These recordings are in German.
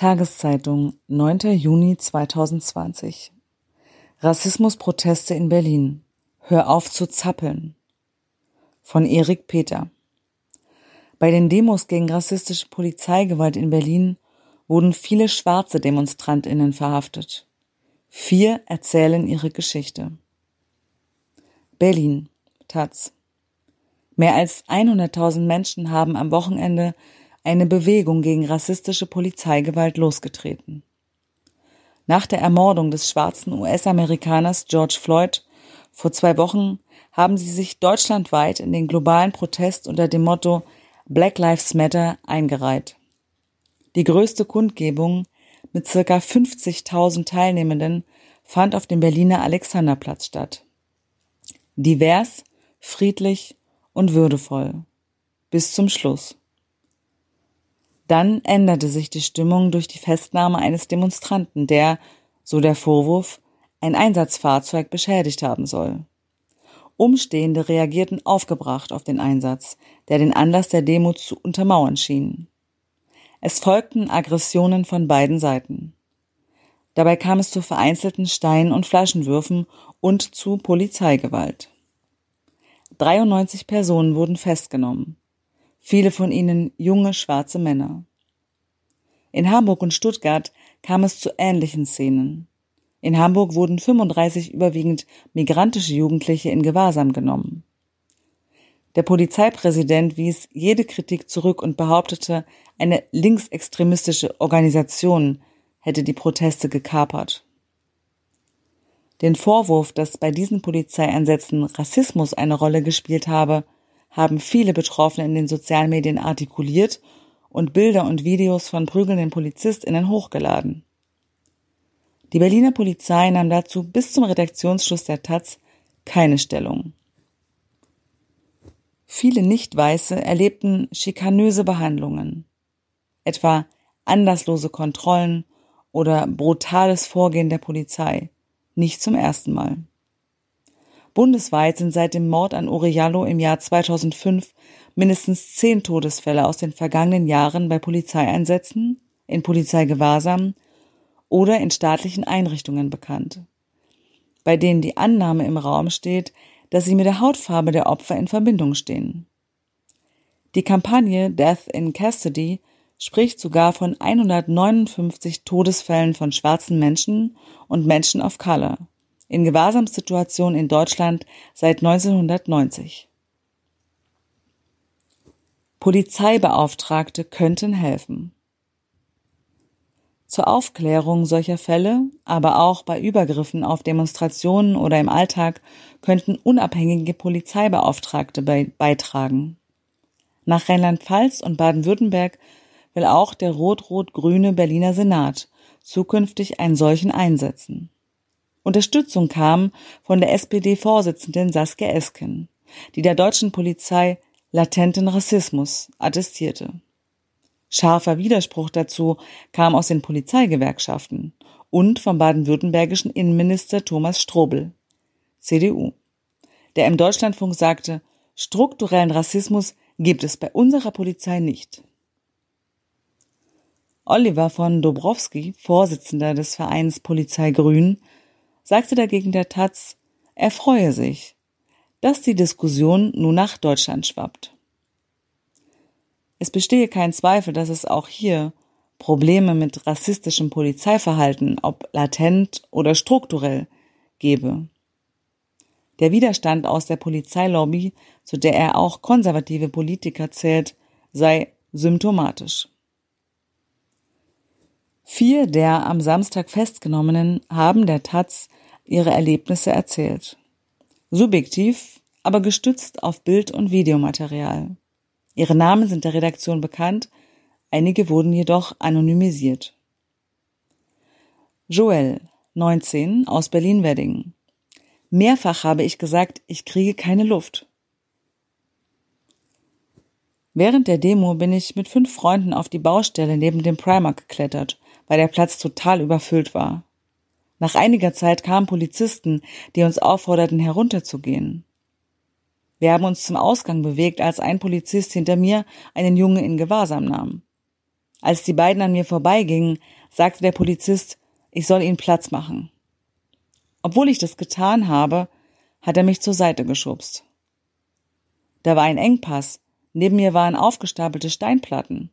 Tageszeitung, 9. Juni 2020. Rassismusproteste in Berlin. Hör auf zu zappeln. Von Erik Peter. Bei den Demos gegen rassistische Polizeigewalt in Berlin wurden viele schwarze Demonstrantinnen verhaftet. Vier erzählen ihre Geschichte. Berlin. Taz. Mehr als 100.000 Menschen haben am Wochenende eine Bewegung gegen rassistische Polizeigewalt losgetreten. Nach der Ermordung des schwarzen US-Amerikaners George Floyd vor zwei Wochen haben sie sich deutschlandweit in den globalen Protest unter dem Motto Black Lives Matter eingereiht. Die größte Kundgebung mit circa 50.000 Teilnehmenden fand auf dem Berliner Alexanderplatz statt. Divers, friedlich und würdevoll. Bis zum Schluss. Dann änderte sich die Stimmung durch die Festnahme eines Demonstranten, der, so der Vorwurf, ein Einsatzfahrzeug beschädigt haben soll. Umstehende reagierten aufgebracht auf den Einsatz, der den Anlass der Demo zu untermauern schien. Es folgten Aggressionen von beiden Seiten. Dabei kam es zu vereinzelten Stein- und Flaschenwürfen und zu Polizeigewalt. 93 Personen wurden festgenommen viele von ihnen junge schwarze Männer. In Hamburg und Stuttgart kam es zu ähnlichen Szenen. In Hamburg wurden 35 überwiegend migrantische Jugendliche in Gewahrsam genommen. Der Polizeipräsident wies jede Kritik zurück und behauptete, eine linksextremistische Organisation hätte die Proteste gekapert. Den Vorwurf, dass bei diesen Polizeieinsätzen Rassismus eine Rolle gespielt habe, haben viele Betroffene in den sozialen Medien artikuliert und Bilder und Videos von prügelnden PolizistInnen hochgeladen. Die Berliner Polizei nahm dazu bis zum Redaktionsschluss der Taz keine Stellung. Viele Nicht-Weiße erlebten schikanöse Behandlungen, etwa anlasslose Kontrollen oder brutales Vorgehen der Polizei, nicht zum ersten Mal. Bundesweit sind seit dem Mord an Uriallo im Jahr 2005 mindestens zehn Todesfälle aus den vergangenen Jahren bei Polizeieinsätzen, in Polizeigewahrsam oder in staatlichen Einrichtungen bekannt, bei denen die Annahme im Raum steht, dass sie mit der Hautfarbe der Opfer in Verbindung stehen. Die Kampagne Death in Custody spricht sogar von 159 Todesfällen von schwarzen Menschen und Menschen of Color in Gewahrsamssituationen in Deutschland seit 1990. Polizeibeauftragte könnten helfen. Zur Aufklärung solcher Fälle, aber auch bei Übergriffen auf Demonstrationen oder im Alltag könnten unabhängige Polizeibeauftragte beitragen. Nach Rheinland-Pfalz und Baden-Württemberg will auch der rot-rot-grüne Berliner Senat zukünftig einen solchen einsetzen. Unterstützung kam von der SPD-Vorsitzenden Saskia Esken, die der deutschen Polizei latenten Rassismus attestierte. Scharfer Widerspruch dazu kam aus den Polizeigewerkschaften und vom baden-württembergischen Innenminister Thomas Strobel, CDU, der im Deutschlandfunk sagte, strukturellen Rassismus gibt es bei unserer Polizei nicht. Oliver von Dobrowski, Vorsitzender des Vereins Polizei Grün, sagte dagegen der Taz, er freue sich, dass die Diskussion nun nach Deutschland schwappt. Es bestehe kein Zweifel, dass es auch hier Probleme mit rassistischem Polizeiverhalten, ob latent oder strukturell, gebe. Der Widerstand aus der Polizeilobby, zu der er auch konservative Politiker zählt, sei symptomatisch. Vier der am Samstag Festgenommenen haben der Taz ihre Erlebnisse erzählt. Subjektiv, aber gestützt auf Bild- und Videomaterial. Ihre Namen sind der Redaktion bekannt, einige wurden jedoch anonymisiert. Joel, 19, aus Berlin-Wedding. Mehrfach habe ich gesagt, ich kriege keine Luft. Während der Demo bin ich mit fünf Freunden auf die Baustelle neben dem Primark geklettert, weil der Platz total überfüllt war. Nach einiger Zeit kamen Polizisten, die uns aufforderten, herunterzugehen. Wir haben uns zum Ausgang bewegt, als ein Polizist hinter mir einen Junge in Gewahrsam nahm. Als die beiden an mir vorbeigingen, sagte der Polizist, ich soll ihnen Platz machen. Obwohl ich das getan habe, hat er mich zur Seite geschubst. Da war ein Engpass, neben mir waren aufgestapelte Steinplatten.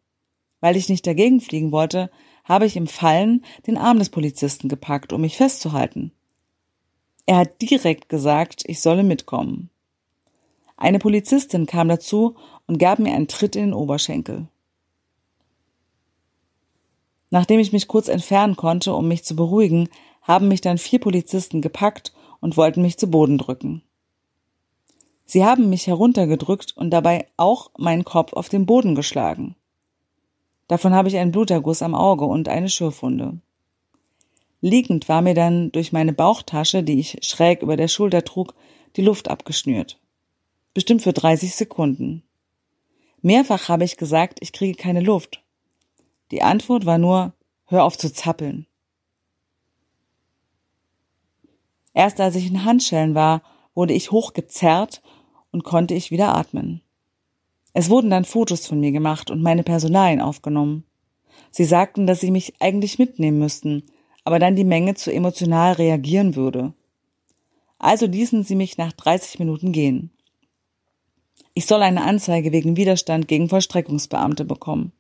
Weil ich nicht dagegen fliegen wollte, habe ich im Fallen den Arm des Polizisten gepackt, um mich festzuhalten. Er hat direkt gesagt, ich solle mitkommen. Eine Polizistin kam dazu und gab mir einen Tritt in den Oberschenkel. Nachdem ich mich kurz entfernen konnte, um mich zu beruhigen, haben mich dann vier Polizisten gepackt und wollten mich zu Boden drücken. Sie haben mich heruntergedrückt und dabei auch meinen Kopf auf den Boden geschlagen. Davon habe ich einen Bluterguss am Auge und eine Schürfwunde. Liegend war mir dann durch meine Bauchtasche, die ich schräg über der Schulter trug, die Luft abgeschnürt. Bestimmt für 30 Sekunden. Mehrfach habe ich gesagt, ich kriege keine Luft. Die Antwort war nur, hör auf zu zappeln. Erst als ich in Handschellen war, wurde ich hochgezerrt und konnte ich wieder atmen. Es wurden dann Fotos von mir gemacht und meine Personalien aufgenommen. Sie sagten, dass sie mich eigentlich mitnehmen müssten, aber dann die Menge zu emotional reagieren würde. Also ließen sie mich nach 30 Minuten gehen. Ich soll eine Anzeige wegen Widerstand gegen Vollstreckungsbeamte bekommen.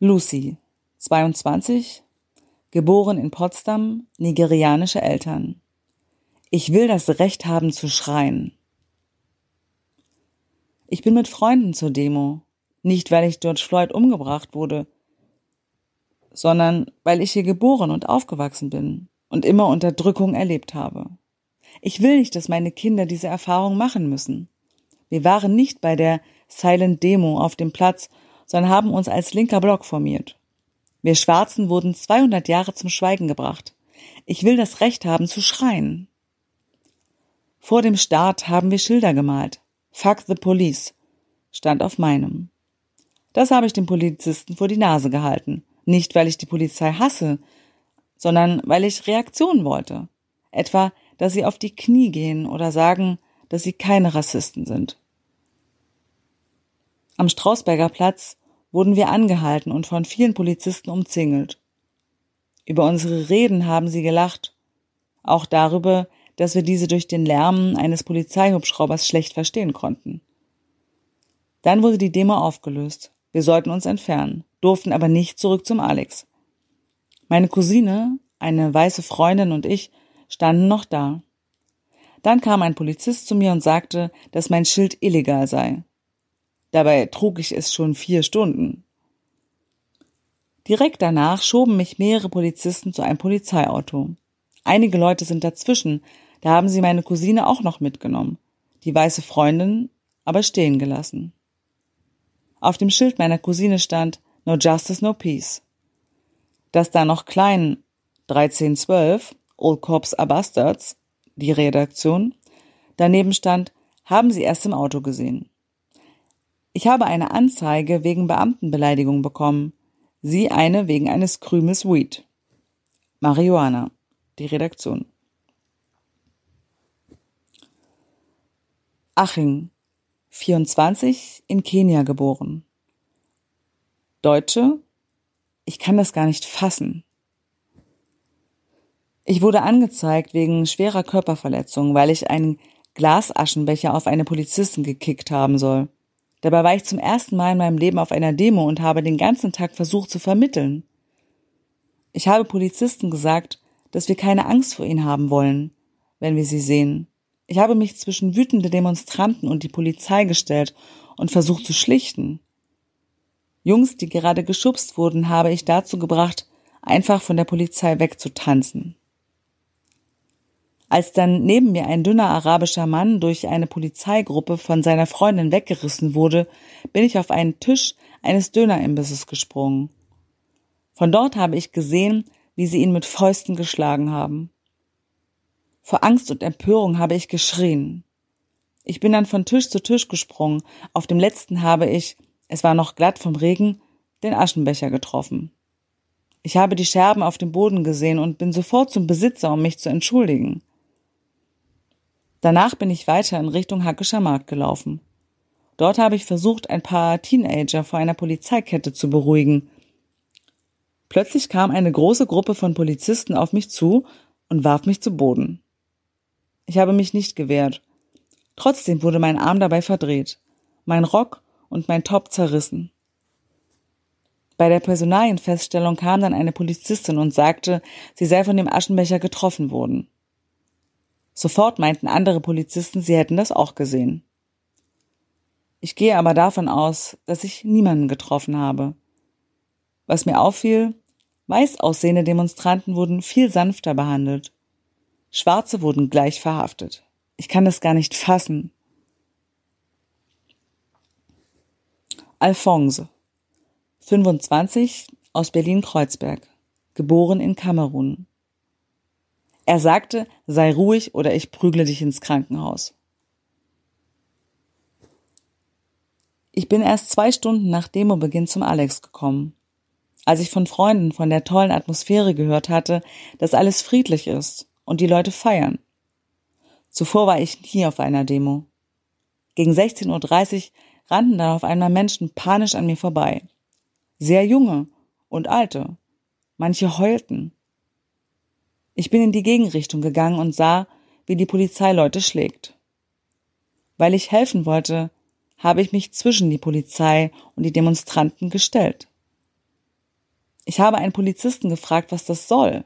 Lucy, 22, geboren in Potsdam, nigerianische Eltern. Ich will das Recht haben zu schreien. Ich bin mit Freunden zur Demo, nicht weil ich George Floyd umgebracht wurde, sondern weil ich hier geboren und aufgewachsen bin und immer Unterdrückung erlebt habe. Ich will nicht, dass meine Kinder diese Erfahrung machen müssen. Wir waren nicht bei der Silent Demo auf dem Platz, sondern haben uns als linker Block formiert. Wir Schwarzen wurden 200 Jahre zum Schweigen gebracht. Ich will das Recht haben zu schreien. Vor dem Start haben wir Schilder gemalt. Fuck the police stand auf meinem. Das habe ich dem Polizisten vor die Nase gehalten. Nicht, weil ich die Polizei hasse, sondern weil ich Reaktionen wollte. Etwa, dass sie auf die Knie gehen oder sagen, dass sie keine Rassisten sind. Am Strausberger Platz wurden wir angehalten und von vielen Polizisten umzingelt. Über unsere Reden haben sie gelacht, auch darüber, dass wir diese durch den Lärm eines Polizeihubschraubers schlecht verstehen konnten. Dann wurde die Demo aufgelöst. Wir sollten uns entfernen, durften aber nicht zurück zum Alex. Meine Cousine, eine weiße Freundin und ich standen noch da. Dann kam ein Polizist zu mir und sagte, dass mein Schild illegal sei. Dabei trug ich es schon vier Stunden. Direkt danach schoben mich mehrere Polizisten zu einem Polizeiauto. Einige Leute sind dazwischen, da haben sie meine Cousine auch noch mitgenommen, die weiße Freundin aber stehen gelassen. Auf dem Schild meiner Cousine stand No Justice, No Peace. Dass da noch klein 1312, Old Cops are Bastards, die Redaktion, daneben stand, haben sie erst im Auto gesehen. Ich habe eine Anzeige wegen Beamtenbeleidigung bekommen, Sie eine wegen eines Krümels Weed. Marihuana, die Redaktion. Aching, 24, in Kenia geboren. Deutsche? Ich kann das gar nicht fassen. Ich wurde angezeigt wegen schwerer Körperverletzung, weil ich einen Glasaschenbecher auf eine Polizistin gekickt haben soll. Dabei war ich zum ersten Mal in meinem Leben auf einer Demo und habe den ganzen Tag versucht zu vermitteln. Ich habe Polizisten gesagt, dass wir keine Angst vor ihnen haben wollen, wenn wir sie sehen. Ich habe mich zwischen wütende Demonstranten und die Polizei gestellt und versucht zu schlichten. Jungs, die gerade geschubst wurden, habe ich dazu gebracht, einfach von der Polizei wegzutanzen. Als dann neben mir ein dünner arabischer Mann durch eine Polizeigruppe von seiner Freundin weggerissen wurde, bin ich auf einen Tisch eines Dönerimbisses gesprungen. Von dort habe ich gesehen, wie sie ihn mit Fäusten geschlagen haben. Vor Angst und Empörung habe ich geschrien. Ich bin dann von Tisch zu Tisch gesprungen. Auf dem letzten habe ich, es war noch glatt vom Regen, den Aschenbecher getroffen. Ich habe die Scherben auf dem Boden gesehen und bin sofort zum Besitzer, um mich zu entschuldigen. Danach bin ich weiter in Richtung Hackischer Markt gelaufen. Dort habe ich versucht, ein paar Teenager vor einer Polizeikette zu beruhigen. Plötzlich kam eine große Gruppe von Polizisten auf mich zu und warf mich zu Boden. Ich habe mich nicht gewehrt. Trotzdem wurde mein Arm dabei verdreht, mein Rock und mein Top zerrissen. Bei der Personalienfeststellung kam dann eine Polizistin und sagte, sie sei von dem Aschenbecher getroffen worden. Sofort meinten andere Polizisten, sie hätten das auch gesehen. Ich gehe aber davon aus, dass ich niemanden getroffen habe. Was mir auffiel, weiß aussehende Demonstranten wurden viel sanfter behandelt. Schwarze wurden gleich verhaftet. Ich kann das gar nicht fassen. Alphonse, 25, aus Berlin-Kreuzberg, geboren in Kamerun. Er sagte, sei ruhig oder ich prügle dich ins Krankenhaus. Ich bin erst zwei Stunden nach Demobeginn zum Alex gekommen. Als ich von Freunden von der tollen Atmosphäre gehört hatte, dass alles friedlich ist und die Leute feiern. Zuvor war ich nie auf einer Demo. Gegen 16.30 Uhr rannten dann auf einmal Menschen panisch an mir vorbei. Sehr junge und alte. Manche heulten. Ich bin in die Gegenrichtung gegangen und sah, wie die Polizei Leute schlägt. Weil ich helfen wollte, habe ich mich zwischen die Polizei und die Demonstranten gestellt. Ich habe einen Polizisten gefragt, was das soll.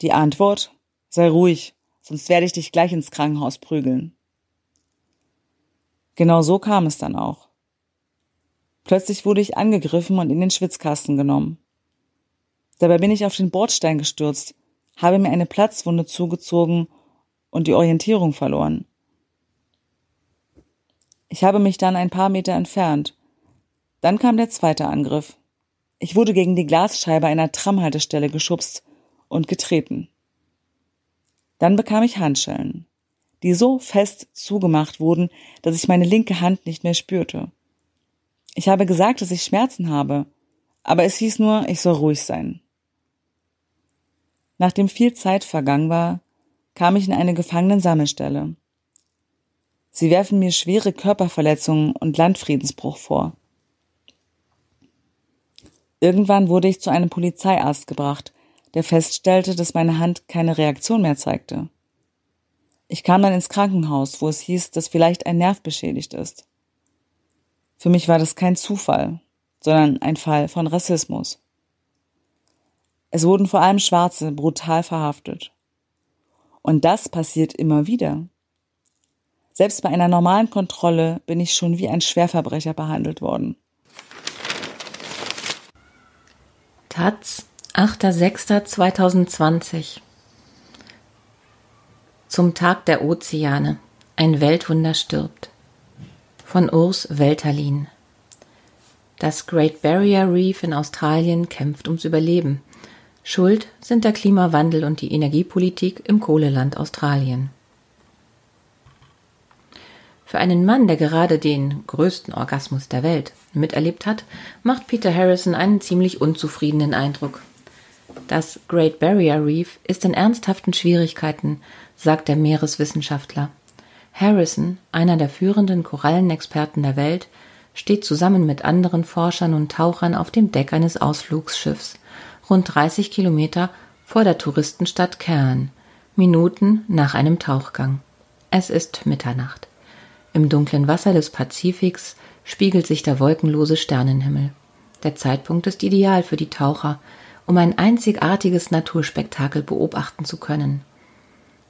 Die Antwort Sei ruhig, sonst werde ich dich gleich ins Krankenhaus prügeln. Genau so kam es dann auch. Plötzlich wurde ich angegriffen und in den Schwitzkasten genommen. Dabei bin ich auf den Bordstein gestürzt habe mir eine Platzwunde zugezogen und die Orientierung verloren. Ich habe mich dann ein paar Meter entfernt. Dann kam der zweite Angriff. Ich wurde gegen die Glasscheibe einer Tramhaltestelle geschubst und getreten. Dann bekam ich Handschellen, die so fest zugemacht wurden, dass ich meine linke Hand nicht mehr spürte. Ich habe gesagt, dass ich Schmerzen habe, aber es hieß nur, ich soll ruhig sein. Nachdem viel Zeit vergangen war, kam ich in eine Gefangenensammelstelle. Sie werfen mir schwere Körperverletzungen und Landfriedensbruch vor. Irgendwann wurde ich zu einem Polizeiarzt gebracht, der feststellte, dass meine Hand keine Reaktion mehr zeigte. Ich kam dann ins Krankenhaus, wo es hieß, dass vielleicht ein Nerv beschädigt ist. Für mich war das kein Zufall, sondern ein Fall von Rassismus. Es wurden vor allem Schwarze brutal verhaftet. Und das passiert immer wieder. Selbst bei einer normalen Kontrolle bin ich schon wie ein Schwerverbrecher behandelt worden. Taz, 8.6.2020 Zum Tag der Ozeane. Ein Weltwunder stirbt. Von Urs Welterlin. Das Great Barrier Reef in Australien kämpft ums Überleben. Schuld sind der Klimawandel und die Energiepolitik im Kohleland Australien. Für einen Mann, der gerade den größten Orgasmus der Welt miterlebt hat, macht Peter Harrison einen ziemlich unzufriedenen Eindruck. Das Great Barrier Reef ist in ernsthaften Schwierigkeiten, sagt der Meereswissenschaftler. Harrison, einer der führenden Korallenexperten der Welt, steht zusammen mit anderen Forschern und Tauchern auf dem Deck eines Ausflugsschiffs rund 30 Kilometer vor der Touristenstadt Cairn, Minuten nach einem Tauchgang. Es ist Mitternacht. Im dunklen Wasser des Pazifiks spiegelt sich der wolkenlose Sternenhimmel. Der Zeitpunkt ist ideal für die Taucher, um ein einzigartiges Naturspektakel beobachten zu können.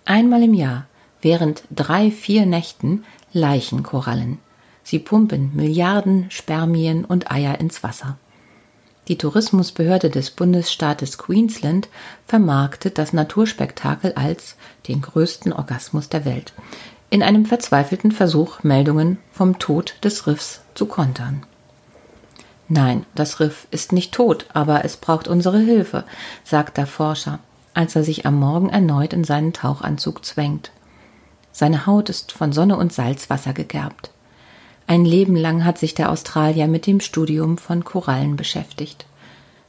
Einmal im Jahr, während drei, vier Nächten, Leichenkorallen. Sie pumpen Milliarden Spermien und Eier ins Wasser. Die Tourismusbehörde des Bundesstaates Queensland vermarktet das Naturspektakel als den größten Orgasmus der Welt, in einem verzweifelten Versuch, Meldungen vom Tod des Riffs zu kontern. Nein, das Riff ist nicht tot, aber es braucht unsere Hilfe, sagt der Forscher, als er sich am Morgen erneut in seinen Tauchanzug zwängt. Seine Haut ist von Sonne und Salzwasser gegerbt. Ein Leben lang hat sich der Australier mit dem Studium von Korallen beschäftigt.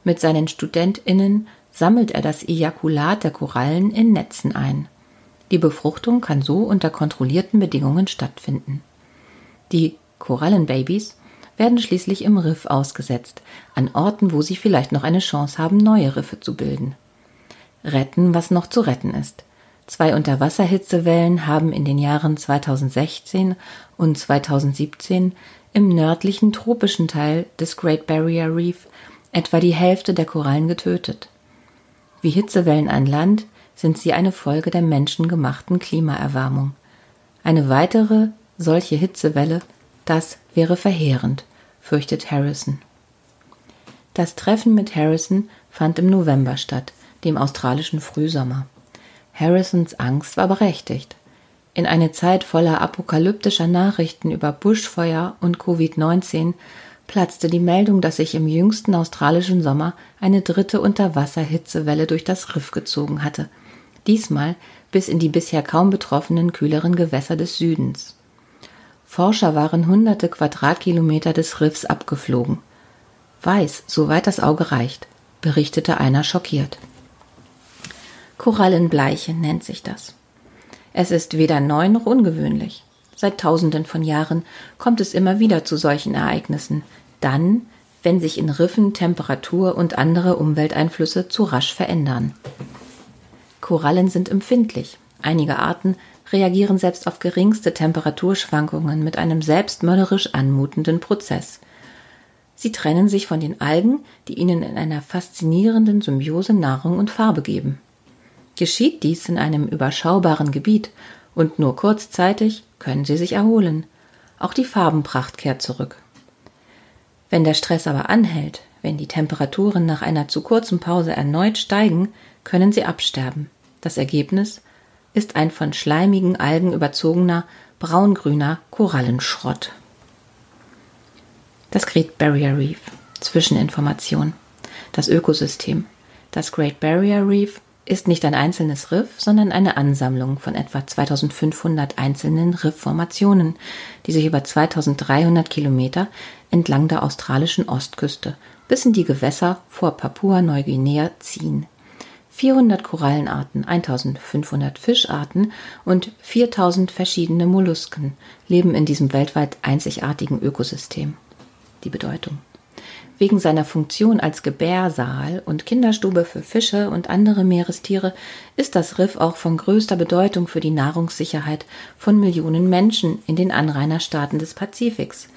Mit seinen StudentInnen sammelt er das Ejakulat der Korallen in Netzen ein. Die Befruchtung kann so unter kontrollierten Bedingungen stattfinden. Die Korallenbabys, werden schließlich im Riff ausgesetzt, an Orten, wo sie vielleicht noch eine Chance haben, neue Riffe zu bilden. Retten, was noch zu retten ist. Zwei Unterwasserhitzewellen haben in den Jahren 2016 und 2017 im nördlichen tropischen Teil des Great Barrier Reef etwa die Hälfte der Korallen getötet. Wie Hitzewellen an Land sind sie eine Folge der menschengemachten Klimaerwärmung. Eine weitere solche Hitzewelle, das wäre verheerend, fürchtet Harrison. Das Treffen mit Harrison fand im November statt, dem australischen Frühsommer. Harrisons Angst war berechtigt. In eine Zeit voller apokalyptischer Nachrichten über Buschfeuer und Covid-19 platzte die Meldung, dass sich im jüngsten australischen Sommer eine dritte Unterwasserhitzewelle durch das Riff gezogen hatte. Diesmal bis in die bisher kaum betroffenen kühleren Gewässer des Südens. Forscher waren hunderte Quadratkilometer des Riffs abgeflogen. Weiß, soweit das Auge reicht, berichtete einer schockiert. Korallenbleiche nennt sich das. Es ist weder neu noch ungewöhnlich. Seit Tausenden von Jahren kommt es immer wieder zu solchen Ereignissen. Dann, wenn sich in Riffen Temperatur und andere Umwelteinflüsse zu rasch verändern. Korallen sind empfindlich. Einige Arten reagieren selbst auf geringste Temperaturschwankungen mit einem selbstmörderisch anmutenden Prozess. Sie trennen sich von den Algen, die ihnen in einer faszinierenden Symbiose Nahrung und Farbe geben. Geschieht dies in einem überschaubaren Gebiet und nur kurzzeitig, können sie sich erholen. Auch die Farbenpracht kehrt zurück. Wenn der Stress aber anhält, wenn die Temperaturen nach einer zu kurzen Pause erneut steigen, können sie absterben. Das Ergebnis ist ein von schleimigen Algen überzogener, braungrüner Korallenschrott. Das Great Barrier Reef. Zwischeninformation. Das Ökosystem. Das Great Barrier Reef ist nicht ein einzelnes Riff, sondern eine Ansammlung von etwa 2500 einzelnen Riffformationen, die sich über 2300 Kilometer entlang der australischen Ostküste bis in die Gewässer vor Papua-Neuguinea ziehen. 400 Korallenarten, 1500 Fischarten und 4000 verschiedene Mollusken leben in diesem weltweit einzigartigen Ökosystem. Die Bedeutung Wegen seiner Funktion als Gebärsaal und Kinderstube für Fische und andere Meerestiere ist das Riff auch von größter Bedeutung für die Nahrungssicherheit von Millionen Menschen in den Anrainerstaaten des Pazifiks.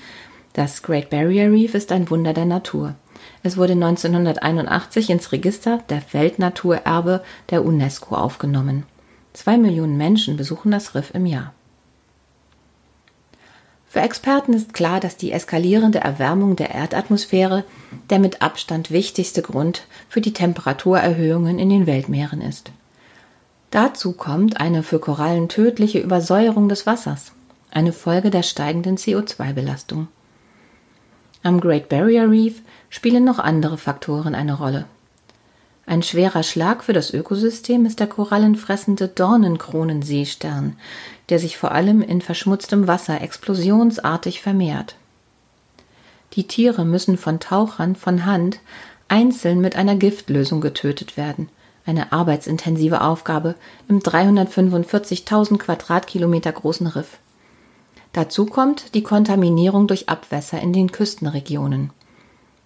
Das Great Barrier Reef ist ein Wunder der Natur. Es wurde 1981 ins Register der Weltnaturerbe der UNESCO aufgenommen. Zwei Millionen Menschen besuchen das Riff im Jahr. Für Experten ist klar, dass die eskalierende Erwärmung der Erdatmosphäre der mit Abstand wichtigste Grund für die Temperaturerhöhungen in den Weltmeeren ist. Dazu kommt eine für Korallen tödliche Übersäuerung des Wassers, eine Folge der steigenden CO2-Belastung. Am Great Barrier Reef spielen noch andere Faktoren eine Rolle. Ein schwerer Schlag für das Ökosystem ist der korallenfressende Dornenkronenseestern, der sich vor allem in verschmutztem Wasser explosionsartig vermehrt. Die Tiere müssen von Tauchern von Hand einzeln mit einer Giftlösung getötet werden, eine arbeitsintensive Aufgabe im 345.000 Quadratkilometer großen Riff. Dazu kommt die Kontaminierung durch Abwässer in den Küstenregionen.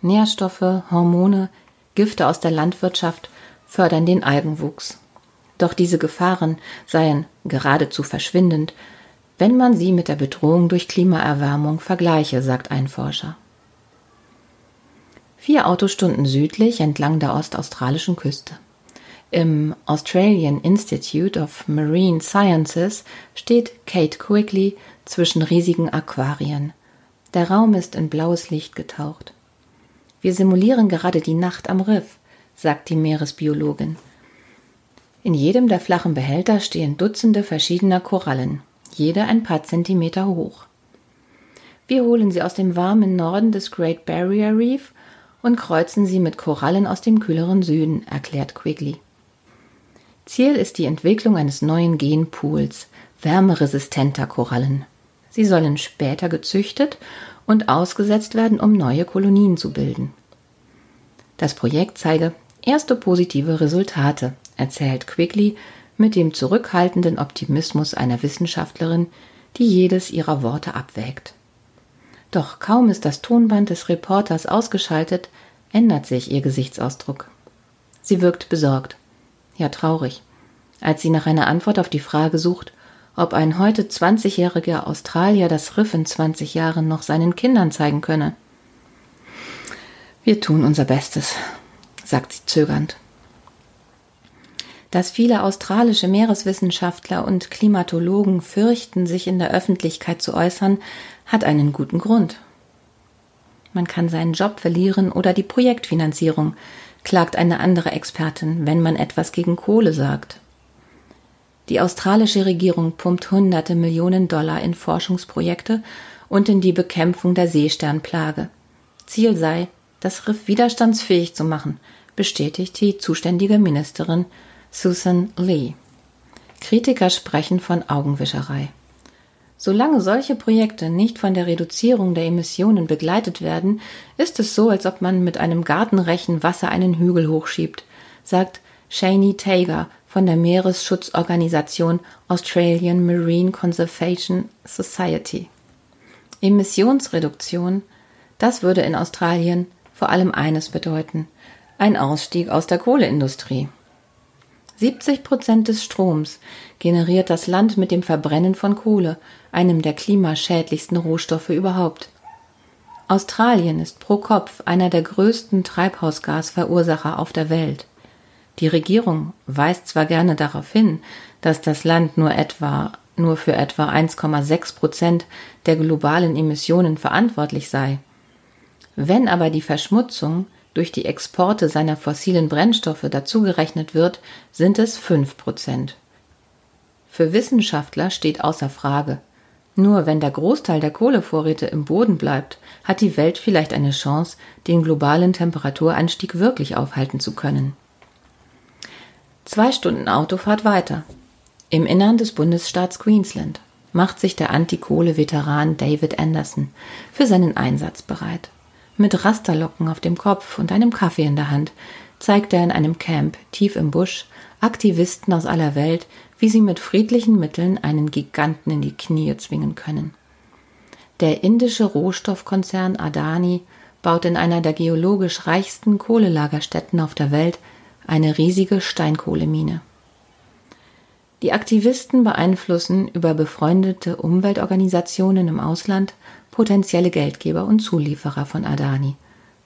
Nährstoffe, Hormone, Gifte aus der Landwirtschaft fördern den Algenwuchs. Doch diese Gefahren seien geradezu verschwindend, wenn man sie mit der Bedrohung durch Klimaerwärmung vergleiche, sagt ein Forscher. Vier Autostunden südlich entlang der ostaustralischen Küste. Im Australian Institute of Marine Sciences steht Kate Quigley zwischen riesigen Aquarien. Der Raum ist in blaues Licht getaucht. Wir simulieren gerade die Nacht am Riff, sagt die Meeresbiologin. In jedem der flachen Behälter stehen Dutzende verschiedener Korallen, jede ein paar Zentimeter hoch. Wir holen sie aus dem warmen Norden des Great Barrier Reef und kreuzen sie mit Korallen aus dem kühleren Süden, erklärt Quigley. Ziel ist die Entwicklung eines neuen Genpools wärmeresistenter Korallen. Sie sollen später gezüchtet und ausgesetzt werden, um neue Kolonien zu bilden. Das Projekt zeige erste positive Resultate, erzählt Quigley mit dem zurückhaltenden Optimismus einer Wissenschaftlerin, die jedes ihrer Worte abwägt. Doch kaum ist das Tonband des Reporters ausgeschaltet, ändert sich ihr Gesichtsausdruck. Sie wirkt besorgt, ja traurig, als sie nach einer Antwort auf die Frage sucht, ob ein heute 20-jähriger Australier das Riff in 20 Jahren noch seinen Kindern zeigen könne. Wir tun unser Bestes, sagt sie zögernd. Dass viele australische Meereswissenschaftler und Klimatologen fürchten, sich in der Öffentlichkeit zu äußern, hat einen guten Grund. Man kann seinen Job verlieren oder die Projektfinanzierung, klagt eine andere Expertin, wenn man etwas gegen Kohle sagt. Die australische Regierung pumpt hunderte Millionen Dollar in Forschungsprojekte und in die Bekämpfung der Seesternplage. Ziel sei, das Riff widerstandsfähig zu machen, bestätigt die zuständige Ministerin Susan Lee. Kritiker sprechen von Augenwischerei. Solange solche Projekte nicht von der Reduzierung der Emissionen begleitet werden, ist es so, als ob man mit einem Gartenrechen Wasser einen Hügel hochschiebt, sagt Shani Tager von der Meeresschutzorganisation Australian Marine Conservation Society. Emissionsreduktion, das würde in Australien vor allem eines bedeuten, ein Ausstieg aus der Kohleindustrie. 70 Prozent des Stroms generiert das Land mit dem Verbrennen von Kohle, einem der klimaschädlichsten Rohstoffe überhaupt. Australien ist pro Kopf einer der größten Treibhausgasverursacher auf der Welt. Die Regierung weist zwar gerne darauf hin, dass das Land nur etwa nur für etwa 1,6 Prozent der globalen Emissionen verantwortlich sei. Wenn aber die Verschmutzung durch die Exporte seiner fossilen Brennstoffe dazugerechnet wird, sind es 5 Prozent. Für Wissenschaftler steht außer Frage, nur wenn der Großteil der Kohlevorräte im Boden bleibt, hat die Welt vielleicht eine Chance, den globalen Temperaturanstieg wirklich aufhalten zu können. Zwei Stunden Autofahrt weiter. Im Innern des Bundesstaats Queensland macht sich der Antikohle-Veteran David Anderson für seinen Einsatz bereit. Mit Rasterlocken auf dem Kopf und einem Kaffee in der Hand zeigt er in einem Camp tief im Busch Aktivisten aus aller Welt, wie sie mit friedlichen Mitteln einen Giganten in die Knie zwingen können. Der indische Rohstoffkonzern Adani baut in einer der geologisch reichsten Kohlelagerstätten auf der Welt eine riesige Steinkohlemine. Die Aktivisten beeinflussen über befreundete Umweltorganisationen im Ausland potenzielle Geldgeber und Zulieferer von Adani.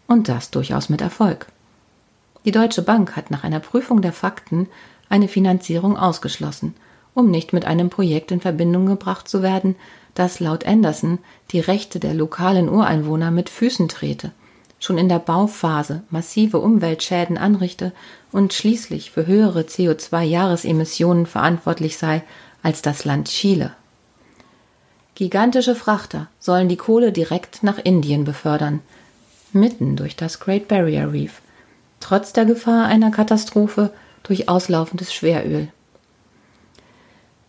Und das durchaus mit Erfolg. Die Deutsche Bank hat nach einer Prüfung der Fakten eine Finanzierung ausgeschlossen, um nicht mit einem Projekt in Verbindung gebracht zu werden, das laut Anderson die Rechte der lokalen Ureinwohner mit Füßen trete schon in der Bauphase massive Umweltschäden anrichte und schließlich für höhere CO2-Jahresemissionen verantwortlich sei als das Land Chile. Gigantische Frachter sollen die Kohle direkt nach Indien befördern, mitten durch das Great Barrier Reef, trotz der Gefahr einer Katastrophe durch auslaufendes Schweröl.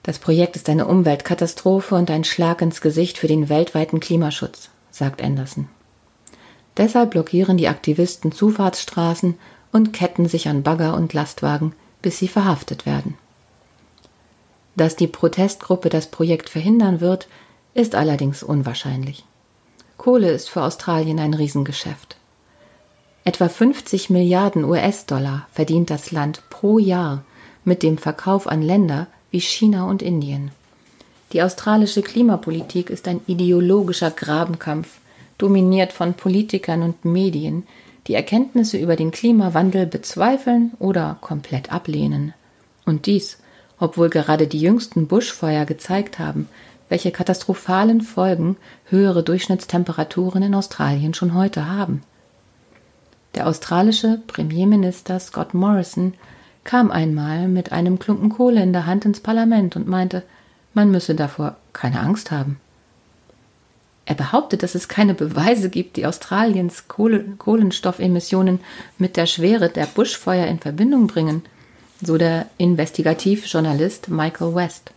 Das Projekt ist eine Umweltkatastrophe und ein Schlag ins Gesicht für den weltweiten Klimaschutz, sagt Anderson. Deshalb blockieren die Aktivisten Zufahrtsstraßen und ketten sich an Bagger und Lastwagen, bis sie verhaftet werden. Dass die Protestgruppe das Projekt verhindern wird, ist allerdings unwahrscheinlich. Kohle ist für Australien ein Riesengeschäft. Etwa 50 Milliarden US-Dollar verdient das Land pro Jahr mit dem Verkauf an Länder wie China und Indien. Die australische Klimapolitik ist ein ideologischer Grabenkampf dominiert von Politikern und Medien, die Erkenntnisse über den Klimawandel bezweifeln oder komplett ablehnen. Und dies, obwohl gerade die jüngsten Buschfeuer gezeigt haben, welche katastrophalen Folgen höhere Durchschnittstemperaturen in Australien schon heute haben. Der australische Premierminister Scott Morrison kam einmal mit einem Klumpen Kohle in der Hand ins Parlament und meinte, man müsse davor keine Angst haben. Er behauptet, dass es keine Beweise gibt, die Australiens Kohle Kohlenstoffemissionen mit der Schwere der Buschfeuer in Verbindung bringen, so der Investigativjournalist Michael West.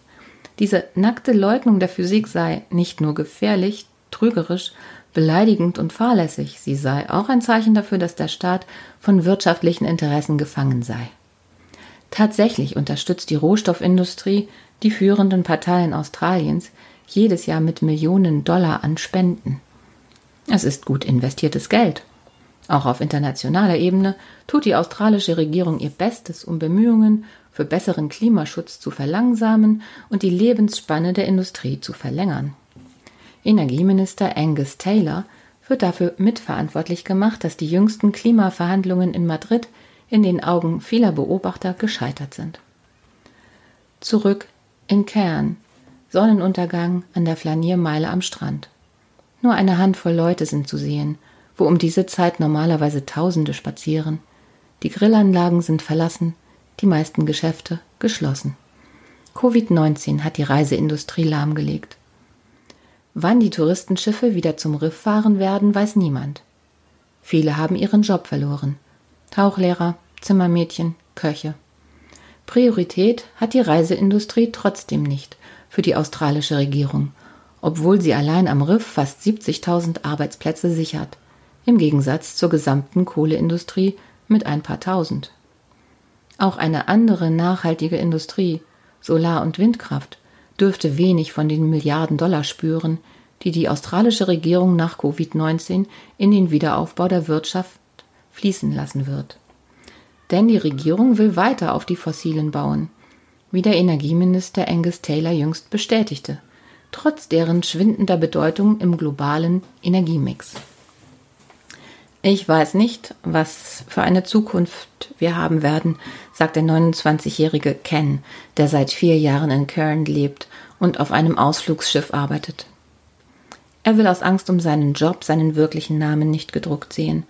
Diese nackte Leugnung der Physik sei nicht nur gefährlich, trügerisch, beleidigend und fahrlässig, sie sei auch ein Zeichen dafür, dass der Staat von wirtschaftlichen Interessen gefangen sei. Tatsächlich unterstützt die Rohstoffindustrie die führenden Parteien Australiens, jedes Jahr mit Millionen Dollar an Spenden. Es ist gut investiertes Geld. Auch auf internationaler Ebene tut die australische Regierung ihr Bestes, um Bemühungen für besseren Klimaschutz zu verlangsamen und die Lebensspanne der Industrie zu verlängern. Energieminister Angus Taylor wird dafür mitverantwortlich gemacht, dass die jüngsten Klimaverhandlungen in Madrid in den Augen vieler Beobachter gescheitert sind. Zurück in Cairn, Sonnenuntergang an der Flaniermeile am Strand. Nur eine Handvoll Leute sind zu sehen, wo um diese Zeit normalerweise Tausende spazieren. Die Grillanlagen sind verlassen, die meisten Geschäfte geschlossen. Covid-19 hat die Reiseindustrie lahmgelegt. Wann die Touristenschiffe wieder zum Riff fahren werden, weiß niemand. Viele haben ihren Job verloren. Tauchlehrer, Zimmermädchen, Köche. Priorität hat die Reiseindustrie trotzdem nicht für die australische Regierung, obwohl sie allein am Riff fast 70.000 Arbeitsplätze sichert, im Gegensatz zur gesamten Kohleindustrie mit ein paar tausend. Auch eine andere nachhaltige Industrie, Solar- und Windkraft, dürfte wenig von den Milliarden Dollar spüren, die die australische Regierung nach Covid-19 in den Wiederaufbau der Wirtschaft fließen lassen wird. Denn die Regierung will weiter auf die Fossilen bauen, wie der Energieminister Angus Taylor jüngst bestätigte, trotz deren schwindender Bedeutung im globalen Energiemix. Ich weiß nicht, was für eine Zukunft wir haben werden, sagt der 29-jährige Ken, der seit vier Jahren in Cairn lebt und auf einem Ausflugsschiff arbeitet. Er will aus Angst um seinen Job seinen wirklichen Namen nicht gedruckt sehen,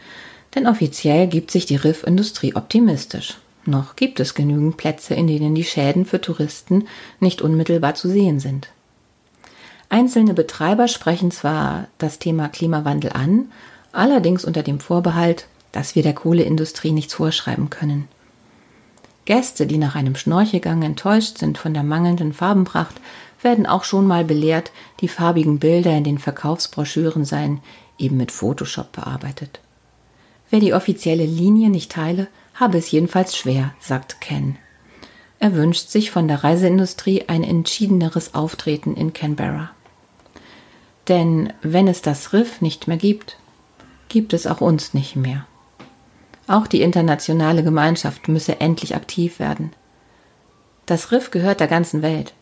denn offiziell gibt sich die Riffindustrie optimistisch. Noch gibt es genügend Plätze, in denen die Schäden für Touristen nicht unmittelbar zu sehen sind. Einzelne Betreiber sprechen zwar das Thema Klimawandel an, allerdings unter dem Vorbehalt, dass wir der Kohleindustrie nichts vorschreiben können. Gäste, die nach einem Schnorchelgang enttäuscht sind von der mangelnden Farbenpracht, werden auch schon mal belehrt, die farbigen Bilder in den Verkaufsbroschüren seien eben mit Photoshop bearbeitet. Wer die offizielle Linie nicht teile, habe es jedenfalls schwer, sagt Ken. Er wünscht sich von der Reiseindustrie ein entschiedeneres Auftreten in Canberra. Denn wenn es das Riff nicht mehr gibt, gibt es auch uns nicht mehr. Auch die internationale Gemeinschaft müsse endlich aktiv werden. Das Riff gehört der ganzen Welt.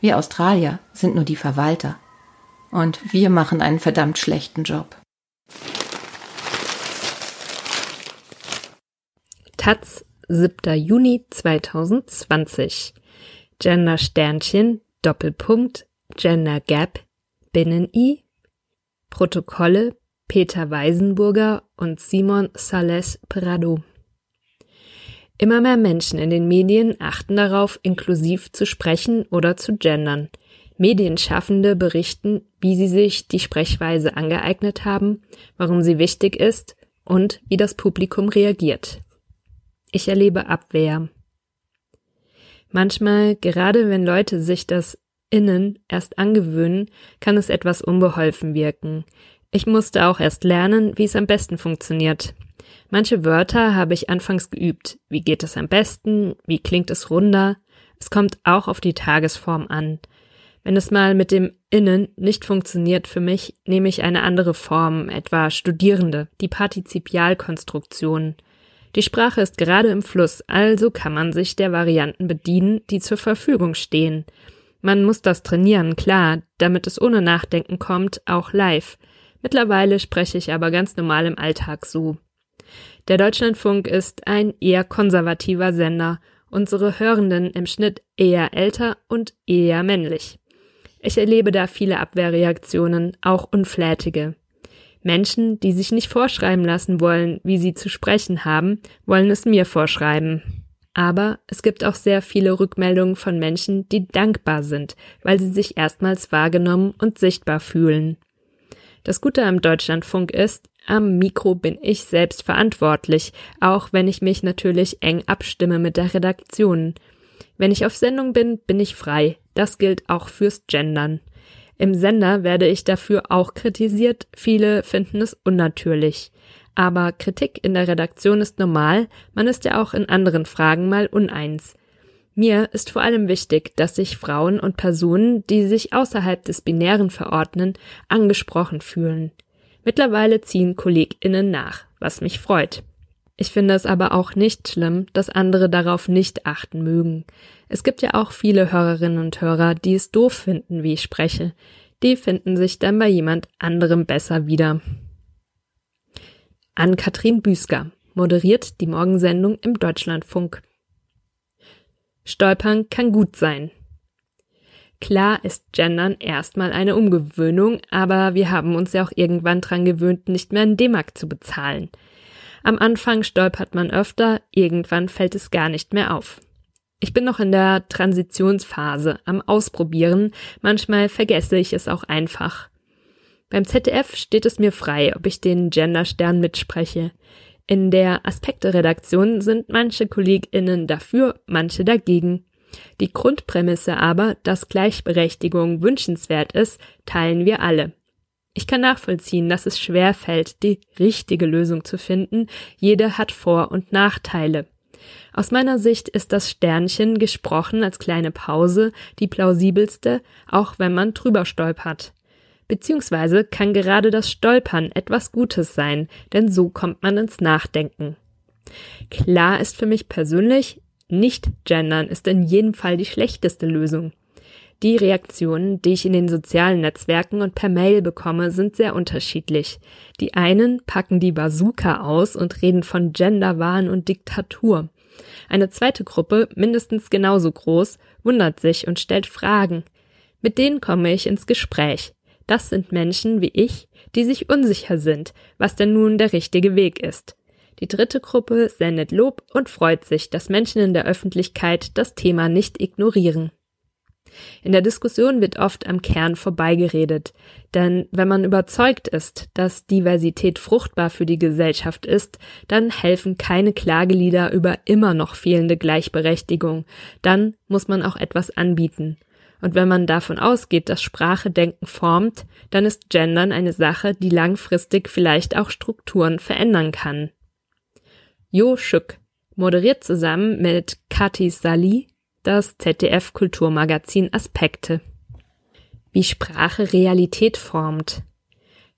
Wir Australier sind nur die Verwalter. Und wir machen einen verdammt schlechten Job. Taz, 7. Juni 2020. Gender Sternchen, Doppelpunkt, Gender Gap, Binnen-I, Protokolle Peter Weisenburger und Simon Sales Prado. Immer mehr Menschen in den Medien achten darauf, inklusiv zu sprechen oder zu gendern. Medienschaffende berichten, wie sie sich die Sprechweise angeeignet haben, warum sie wichtig ist und wie das Publikum reagiert. Ich erlebe Abwehr. Manchmal, gerade wenn Leute sich das Innen erst angewöhnen, kann es etwas unbeholfen wirken. Ich musste auch erst lernen, wie es am besten funktioniert. Manche Wörter habe ich anfangs geübt. Wie geht es am besten? Wie klingt es runder? Es kommt auch auf die Tagesform an. Wenn es mal mit dem Innen nicht funktioniert für mich, nehme ich eine andere Form, etwa Studierende, die Partizipialkonstruktion. Die Sprache ist gerade im Fluss, also kann man sich der Varianten bedienen, die zur Verfügung stehen. Man muss das trainieren, klar, damit es ohne Nachdenken kommt, auch live. Mittlerweile spreche ich aber ganz normal im Alltag so. Der Deutschlandfunk ist ein eher konservativer Sender, unsere Hörenden im Schnitt eher älter und eher männlich. Ich erlebe da viele Abwehrreaktionen, auch unflätige. Menschen, die sich nicht vorschreiben lassen wollen, wie sie zu sprechen haben, wollen es mir vorschreiben. Aber es gibt auch sehr viele Rückmeldungen von Menschen, die dankbar sind, weil sie sich erstmals wahrgenommen und sichtbar fühlen. Das Gute am Deutschlandfunk ist, am Mikro bin ich selbst verantwortlich, auch wenn ich mich natürlich eng abstimme mit der Redaktion. Wenn ich auf Sendung bin, bin ich frei. Das gilt auch fürs Gendern. Im Sender werde ich dafür auch kritisiert, viele finden es unnatürlich. Aber Kritik in der Redaktion ist normal, man ist ja auch in anderen Fragen mal uneins. Mir ist vor allem wichtig, dass sich Frauen und Personen, die sich außerhalb des Binären verordnen, angesprochen fühlen. Mittlerweile ziehen KollegInnen nach, was mich freut. Ich finde es aber auch nicht schlimm, dass andere darauf nicht achten mögen. Es gibt ja auch viele Hörerinnen und Hörer, die es doof finden, wie ich spreche. Die finden sich dann bei jemand anderem besser wieder. Ann-Kathrin Büsker moderiert die Morgensendung im Deutschlandfunk. Stolpern kann gut sein. Klar ist Gendern erstmal eine Umgewöhnung, aber wir haben uns ja auch irgendwann dran gewöhnt, nicht mehr in D-Mark zu bezahlen. Am Anfang stolpert man öfter, irgendwann fällt es gar nicht mehr auf. Ich bin noch in der Transitionsphase, am Ausprobieren, manchmal vergesse ich es auch einfach. Beim ZDF steht es mir frei, ob ich den Genderstern mitspreche. In der Aspekte-Redaktion sind manche KollegInnen dafür, manche dagegen. Die Grundprämisse aber, dass Gleichberechtigung wünschenswert ist, teilen wir alle. Ich kann nachvollziehen, dass es schwer fällt, die richtige Lösung zu finden. Jede hat Vor- und Nachteile. Aus meiner Sicht ist das Sternchen gesprochen als kleine Pause die plausibelste, auch wenn man drüber stolpert. Beziehungsweise kann gerade das Stolpern etwas Gutes sein, denn so kommt man ins Nachdenken. Klar ist für mich persönlich, nicht gendern ist in jedem Fall die schlechteste Lösung. Die Reaktionen, die ich in den sozialen Netzwerken und per Mail bekomme, sind sehr unterschiedlich. Die einen packen die Bazooka aus und reden von Genderwahn und Diktatur. Eine zweite Gruppe, mindestens genauso groß, wundert sich und stellt Fragen. Mit denen komme ich ins Gespräch. Das sind Menschen wie ich, die sich unsicher sind, was denn nun der richtige Weg ist. Die dritte Gruppe sendet Lob und freut sich, dass Menschen in der Öffentlichkeit das Thema nicht ignorieren. In der Diskussion wird oft am Kern vorbeigeredet, denn wenn man überzeugt ist, dass Diversität fruchtbar für die Gesellschaft ist, dann helfen keine Klagelieder über immer noch fehlende Gleichberechtigung, dann muss man auch etwas anbieten. Und wenn man davon ausgeht, dass Sprache Denken formt, dann ist Gendern eine Sache, die langfristig vielleicht auch Strukturen verändern kann. Jo Schück moderiert zusammen mit Kati Sali das ZDF Kulturmagazin Aspekte. Wie Sprache Realität formt.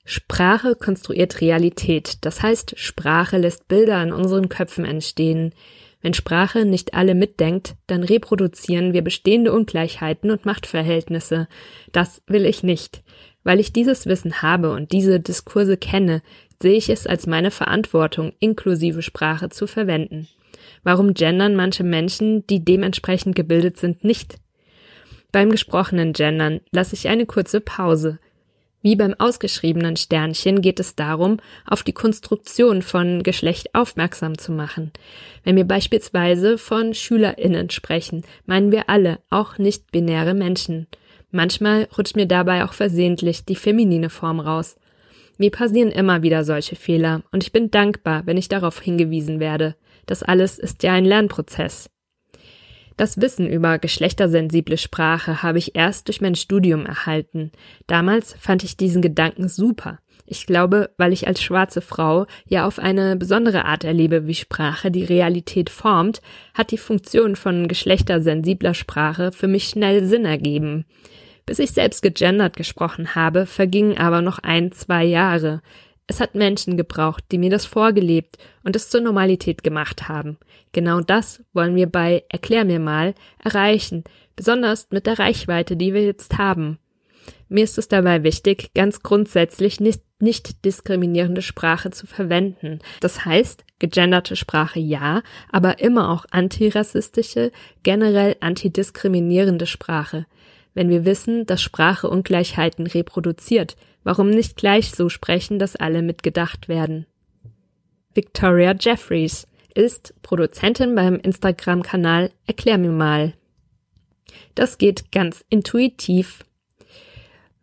Sprache konstruiert Realität, das heißt, Sprache lässt Bilder in unseren Köpfen entstehen. Wenn Sprache nicht alle mitdenkt, dann reproduzieren wir bestehende Ungleichheiten und Machtverhältnisse. Das will ich nicht. Weil ich dieses Wissen habe und diese Diskurse kenne, sehe ich es als meine Verantwortung, inklusive Sprache zu verwenden. Warum gendern manche Menschen, die dementsprechend gebildet sind, nicht? Beim gesprochenen Gendern lasse ich eine kurze Pause. Wie beim ausgeschriebenen Sternchen geht es darum, auf die Konstruktion von Geschlecht aufmerksam zu machen. Wenn wir beispielsweise von SchülerInnen sprechen, meinen wir alle, auch nicht binäre Menschen. Manchmal rutscht mir dabei auch versehentlich die feminine Form raus. Mir passieren immer wieder solche Fehler und ich bin dankbar, wenn ich darauf hingewiesen werde. Das alles ist ja ein Lernprozess. Das Wissen über geschlechtersensible Sprache habe ich erst durch mein Studium erhalten. Damals fand ich diesen Gedanken super. Ich glaube, weil ich als schwarze Frau ja auf eine besondere Art erlebe, wie Sprache die Realität formt, hat die Funktion von geschlechtersensibler Sprache für mich schnell Sinn ergeben. Bis ich selbst gegendert gesprochen habe, vergingen aber noch ein, zwei Jahre. Es hat Menschen gebraucht, die mir das vorgelebt und es zur Normalität gemacht haben. Genau das wollen wir bei Erklär mir mal erreichen, besonders mit der Reichweite, die wir jetzt haben. Mir ist es dabei wichtig, ganz grundsätzlich nicht, nicht diskriminierende Sprache zu verwenden. Das heißt, gegenderte Sprache ja, aber immer auch antirassistische, generell antidiskriminierende Sprache. Wenn wir wissen, dass Sprache Ungleichheiten reproduziert, Warum nicht gleich so sprechen, dass alle mitgedacht werden? Victoria Jeffries ist Produzentin beim Instagram-Kanal Erklär mir mal. Das geht ganz intuitiv.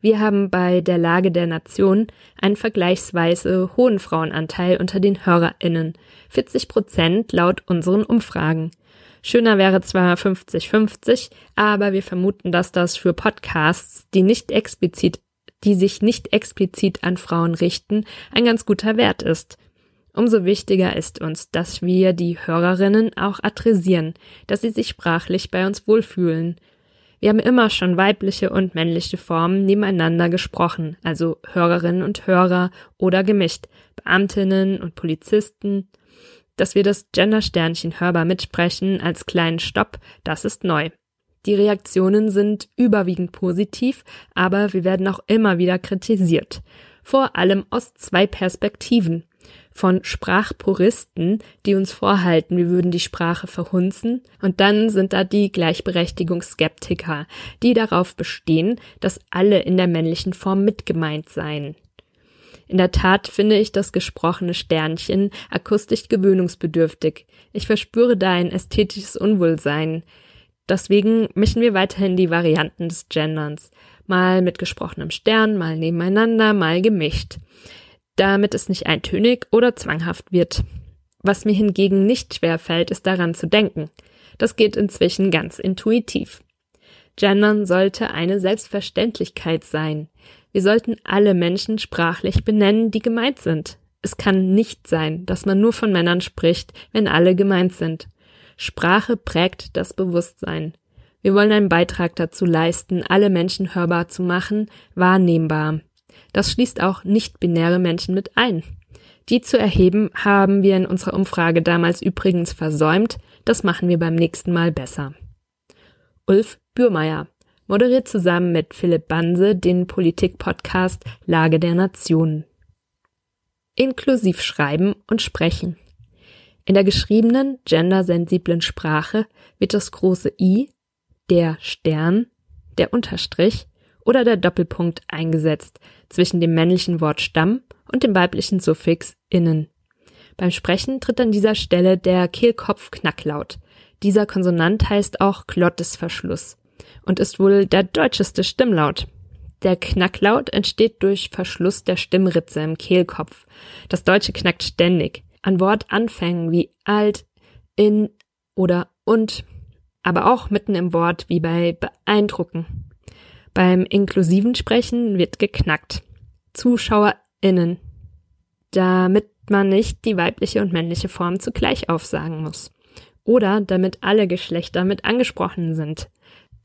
Wir haben bei der Lage der Nation einen vergleichsweise hohen Frauenanteil unter den HörerInnen. 40 Prozent laut unseren Umfragen. Schöner wäre zwar 50-50, aber wir vermuten, dass das für Podcasts, die nicht explizit die sich nicht explizit an Frauen richten, ein ganz guter Wert ist. Umso wichtiger ist uns, dass wir die Hörerinnen auch adressieren, dass sie sich sprachlich bei uns wohlfühlen. Wir haben immer schon weibliche und männliche Formen nebeneinander gesprochen, also Hörerinnen und Hörer oder gemischt, Beamtinnen und Polizisten. Dass wir das Gendersternchen hörbar mitsprechen als kleinen Stopp, das ist neu. Die Reaktionen sind überwiegend positiv, aber wir werden auch immer wieder kritisiert. Vor allem aus zwei Perspektiven von Sprachpuristen, die uns vorhalten, wir würden die Sprache verhunzen, und dann sind da die Gleichberechtigungsskeptiker, die darauf bestehen, dass alle in der männlichen Form mitgemeint seien. In der Tat finde ich das gesprochene Sternchen akustisch gewöhnungsbedürftig. Ich verspüre da ein ästhetisches Unwohlsein. Deswegen mischen wir weiterhin die Varianten des Genderns. Mal mit gesprochenem Stern, mal nebeneinander, mal gemischt damit es nicht eintönig oder zwanghaft wird. Was mir hingegen nicht schwer fällt, ist daran zu denken. Das geht inzwischen ganz intuitiv. Gendern sollte eine Selbstverständlichkeit sein. Wir sollten alle Menschen sprachlich benennen, die gemeint sind. Es kann nicht sein, dass man nur von Männern spricht, wenn alle gemeint sind. Sprache prägt das Bewusstsein. Wir wollen einen Beitrag dazu leisten, alle Menschen hörbar zu machen, wahrnehmbar. Das schließt auch nicht-binäre Menschen mit ein. Die zu erheben haben wir in unserer Umfrage damals übrigens versäumt. Das machen wir beim nächsten Mal besser. Ulf Bürmeier moderiert zusammen mit Philipp Banse den Politik-Podcast Lage der Nationen. Inklusiv schreiben und sprechen. In der geschriebenen, gendersensiblen Sprache wird das große I, der Stern, der Unterstrich oder der Doppelpunkt eingesetzt zwischen dem männlichen Wort Stamm und dem weiblichen Suffix innen. Beim Sprechen tritt an dieser Stelle der Kehlkopf-Knacklaut. Dieser Konsonant heißt auch Glottesverschluss und ist wohl der deutscheste Stimmlaut. Der Knacklaut entsteht durch Verschluss der Stimmritze im Kehlkopf. Das Deutsche knackt ständig. An Wortanfängen wie alt, in oder und, aber auch mitten im Wort wie bei beeindrucken. Beim inklusiven Sprechen wird geknackt. ZuschauerInnen. Damit man nicht die weibliche und männliche Form zugleich aufsagen muss. Oder damit alle Geschlechter mit angesprochen sind.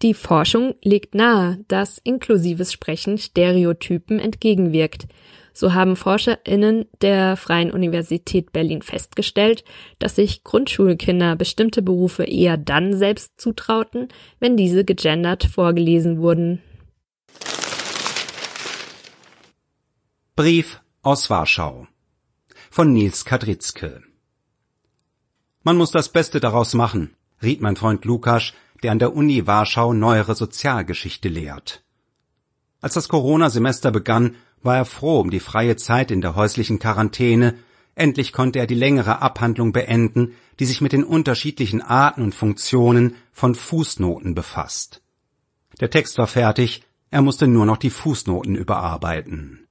Die Forschung legt nahe, dass inklusives Sprechen Stereotypen entgegenwirkt. So haben ForscherInnen der Freien Universität Berlin festgestellt, dass sich Grundschulkinder bestimmte Berufe eher dann selbst zutrauten, wenn diese gegendert vorgelesen wurden. Brief aus Warschau von Nils Kadritzke Man muss das Beste daraus machen, riet mein Freund Lukas, der an der Uni Warschau neuere Sozialgeschichte lehrt. Als das Corona-Semester begann, war er froh um die freie Zeit in der häuslichen Quarantäne, endlich konnte er die längere Abhandlung beenden, die sich mit den unterschiedlichen Arten und Funktionen von Fußnoten befasst. Der Text war fertig, er musste nur noch die Fußnoten überarbeiten.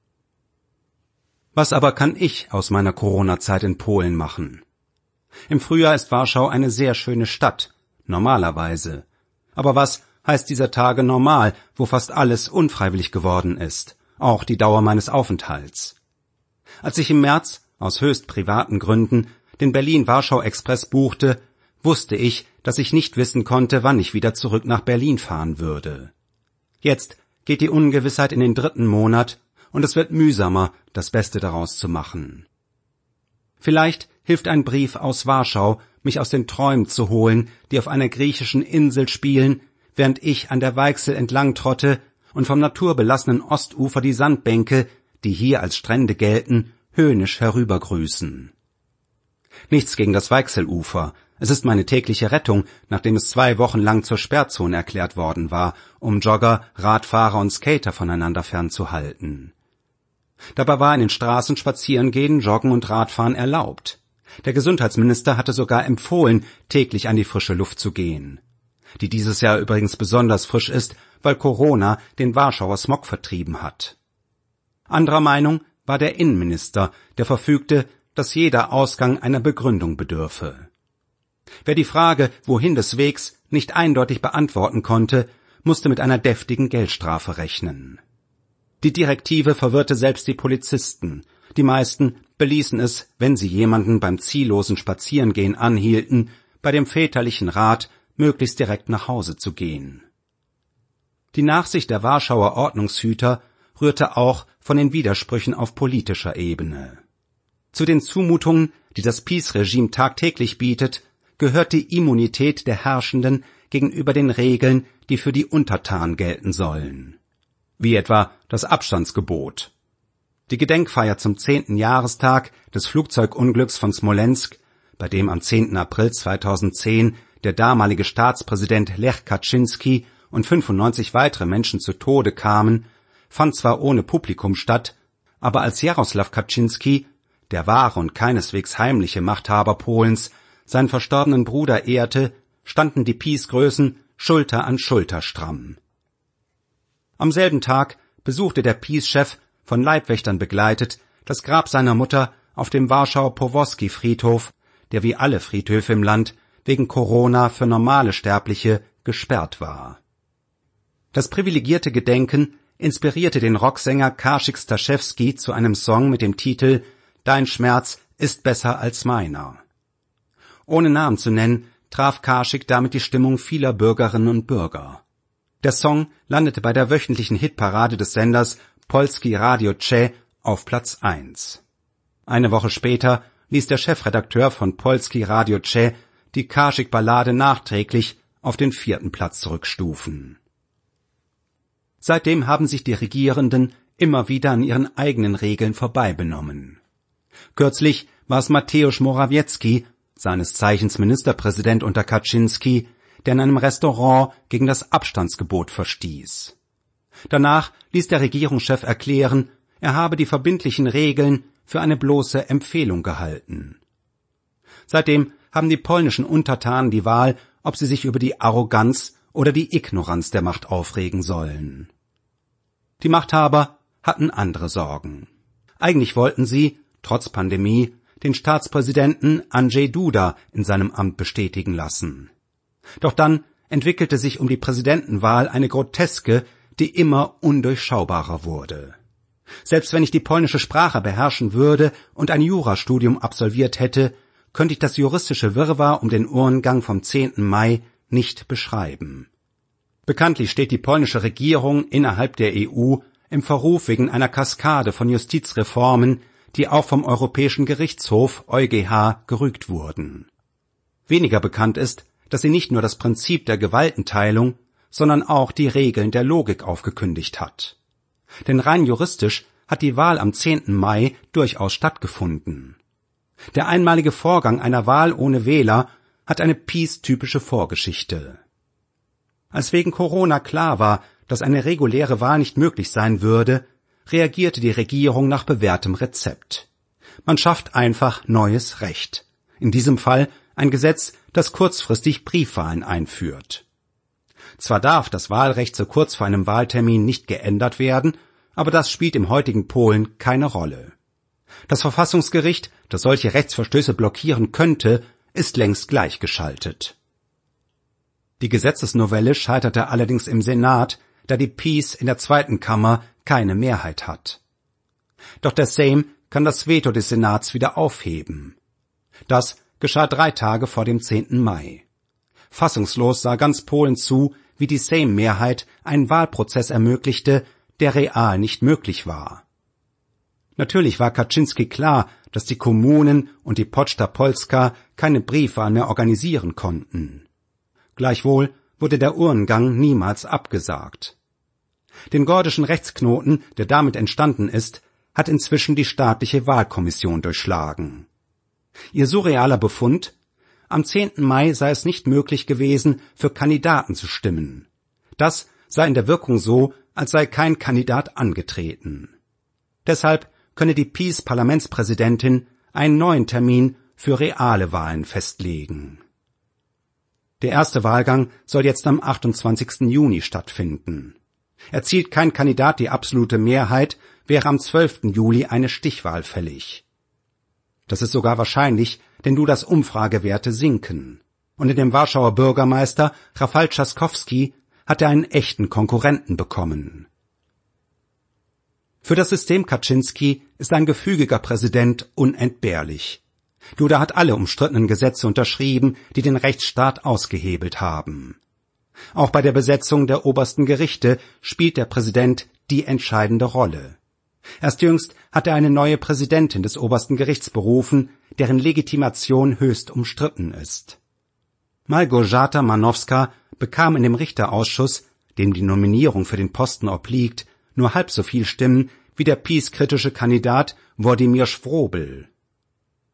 Was aber kann ich aus meiner Corona-Zeit in Polen machen? Im Frühjahr ist Warschau eine sehr schöne Stadt, normalerweise. Aber was heißt dieser Tage normal, wo fast alles unfreiwillig geworden ist, auch die Dauer meines Aufenthalts? Als ich im März, aus höchst privaten Gründen, den Berlin-Warschau-Express buchte, wusste ich, dass ich nicht wissen konnte, wann ich wieder zurück nach Berlin fahren würde. Jetzt geht die Ungewissheit in den dritten Monat und es wird mühsamer, das Beste daraus zu machen. Vielleicht hilft ein Brief aus Warschau, mich aus den Träumen zu holen, die auf einer griechischen Insel spielen, während ich an der Weichsel entlang trotte und vom naturbelassenen Ostufer die Sandbänke, die hier als Strände gelten, höhnisch herübergrüßen. Nichts gegen das Weichselufer, es ist meine tägliche Rettung, nachdem es zwei Wochen lang zur Sperrzone erklärt worden war, um Jogger, Radfahrer und Skater voneinander fernzuhalten. Dabei war in den Straßen Spazierengehen, Joggen und Radfahren erlaubt. Der Gesundheitsminister hatte sogar empfohlen, täglich an die frische Luft zu gehen. Die dieses Jahr übrigens besonders frisch ist, weil Corona den Warschauer Smog vertrieben hat. Anderer Meinung war der Innenminister, der verfügte, dass jeder Ausgang einer Begründung bedürfe. Wer die Frage, wohin des Wegs, nicht eindeutig beantworten konnte, musste mit einer deftigen Geldstrafe rechnen. Die Direktive verwirrte selbst die Polizisten. Die meisten beließen es, wenn sie jemanden beim ziellosen Spazierengehen anhielten, bei dem väterlichen Rat, möglichst direkt nach Hause zu gehen. Die Nachsicht der Warschauer Ordnungshüter rührte auch von den Widersprüchen auf politischer Ebene. Zu den Zumutungen, die das Peace-Regime tagtäglich bietet, gehört die Immunität der Herrschenden gegenüber den Regeln, die für die Untertanen gelten sollen. Wie etwa das Abstandsgebot. Die Gedenkfeier zum zehnten Jahrestag des Flugzeugunglücks von Smolensk, bei dem am 10. April 2010 der damalige Staatspräsident Lech Kaczynski und 95 weitere Menschen zu Tode kamen, fand zwar ohne Publikum statt, aber als Jaroslaw Kaczynski, der wahre und keineswegs heimliche Machthaber Polens, seinen verstorbenen Bruder ehrte, standen die Peace-Größen Schulter an Schulter stramm. Am selben Tag besuchte der Peace-Chef, von Leibwächtern begleitet, das Grab seiner Mutter auf dem Warschauer Powozki-Friedhof, der wie alle Friedhöfe im Land wegen Corona für normale Sterbliche gesperrt war. Das privilegierte Gedenken inspirierte den Rocksänger Karschik Staszewski zu einem Song mit dem Titel Dein Schmerz ist besser als meiner. Ohne Namen zu nennen, traf Karschik damit die Stimmung vieler Bürgerinnen und Bürger. Der Song landete bei der wöchentlichen Hitparade des Senders Polski Radio Che auf Platz 1. Eine Woche später ließ der Chefredakteur von Polski Radio Che die Karschik-Ballade nachträglich auf den vierten Platz zurückstufen. Seitdem haben sich die Regierenden immer wieder an ihren eigenen Regeln vorbeibenommen. Kürzlich war es Mateusz Morawiecki, seines Zeichens Ministerpräsident unter Kaczynski, der in einem Restaurant gegen das Abstandsgebot verstieß. Danach ließ der Regierungschef erklären, er habe die verbindlichen Regeln für eine bloße Empfehlung gehalten. Seitdem haben die polnischen Untertanen die Wahl, ob sie sich über die Arroganz oder die Ignoranz der Macht aufregen sollen. Die Machthaber hatten andere Sorgen. Eigentlich wollten sie, trotz Pandemie, den Staatspräsidenten Andrzej Duda in seinem Amt bestätigen lassen. Doch dann entwickelte sich um die Präsidentenwahl eine Groteske, die immer undurchschaubarer wurde. Selbst wenn ich die polnische Sprache beherrschen würde und ein Jurastudium absolviert hätte, könnte ich das juristische Wirrwarr um den Urngang vom 10. Mai nicht beschreiben. Bekanntlich steht die polnische Regierung innerhalb der EU im Verruf wegen einer Kaskade von Justizreformen, die auch vom Europäischen Gerichtshof EuGH gerügt wurden. Weniger bekannt ist, dass sie nicht nur das Prinzip der Gewaltenteilung, sondern auch die Regeln der Logik aufgekündigt hat. Denn rein juristisch hat die Wahl am 10. Mai durchaus stattgefunden. Der einmalige Vorgang einer Wahl ohne Wähler hat eine Peace-typische Vorgeschichte. Als wegen Corona klar war, dass eine reguläre Wahl nicht möglich sein würde, reagierte die Regierung nach bewährtem Rezept. Man schafft einfach neues Recht. In diesem Fall ein Gesetz, das kurzfristig Briefwahlen einführt. Zwar darf das Wahlrecht so kurz vor einem Wahltermin nicht geändert werden, aber das spielt im heutigen Polen keine Rolle. Das Verfassungsgericht, das solche Rechtsverstöße blockieren könnte, ist längst gleichgeschaltet. Die Gesetzesnovelle scheiterte allerdings im Senat, da die Peace in der zweiten Kammer keine Mehrheit hat. Doch der Sejm kann das Veto des Senats wieder aufheben. Das geschah drei Tage vor dem 10. Mai. Fassungslos sah ganz Polen zu, wie die Sejm-Mehrheit einen Wahlprozess ermöglichte, der real nicht möglich war. Natürlich war Kaczynski klar, dass die Kommunen und die Poczta Polska keine Briefwahl mehr organisieren konnten. Gleichwohl wurde der Urngang niemals abgesagt. Den gordischen Rechtsknoten, der damit entstanden ist, hat inzwischen die staatliche Wahlkommission durchschlagen. Ihr surrealer Befund am 10. Mai sei es nicht möglich gewesen, für Kandidaten zu stimmen. Das sei in der Wirkung so, als sei kein Kandidat angetreten. Deshalb könne die Peace-Parlamentspräsidentin einen neuen Termin für reale Wahlen festlegen. Der erste Wahlgang soll jetzt am 28. Juni stattfinden. Erzielt kein Kandidat die absolute Mehrheit, wäre am 12. Juli eine Stichwahl fällig. Das ist sogar wahrscheinlich, denn Dudas Umfragewerte sinken. Und in dem Warschauer Bürgermeister Rafal Trzaskowski hat er einen echten Konkurrenten bekommen. Für das System Kaczynski ist ein gefügiger Präsident unentbehrlich. Duda hat alle umstrittenen Gesetze unterschrieben, die den Rechtsstaat ausgehebelt haben. Auch bei der Besetzung der obersten Gerichte spielt der Präsident die entscheidende Rolle. Erst jüngst hat er eine neue Präsidentin des obersten Gerichts berufen, deren Legitimation höchst umstritten ist. Malgorzata Manowska bekam in dem Richterausschuss, dem die Nominierung für den Posten obliegt, nur halb so viel Stimmen wie der peace-kritische Kandidat Władimir Schwrobel.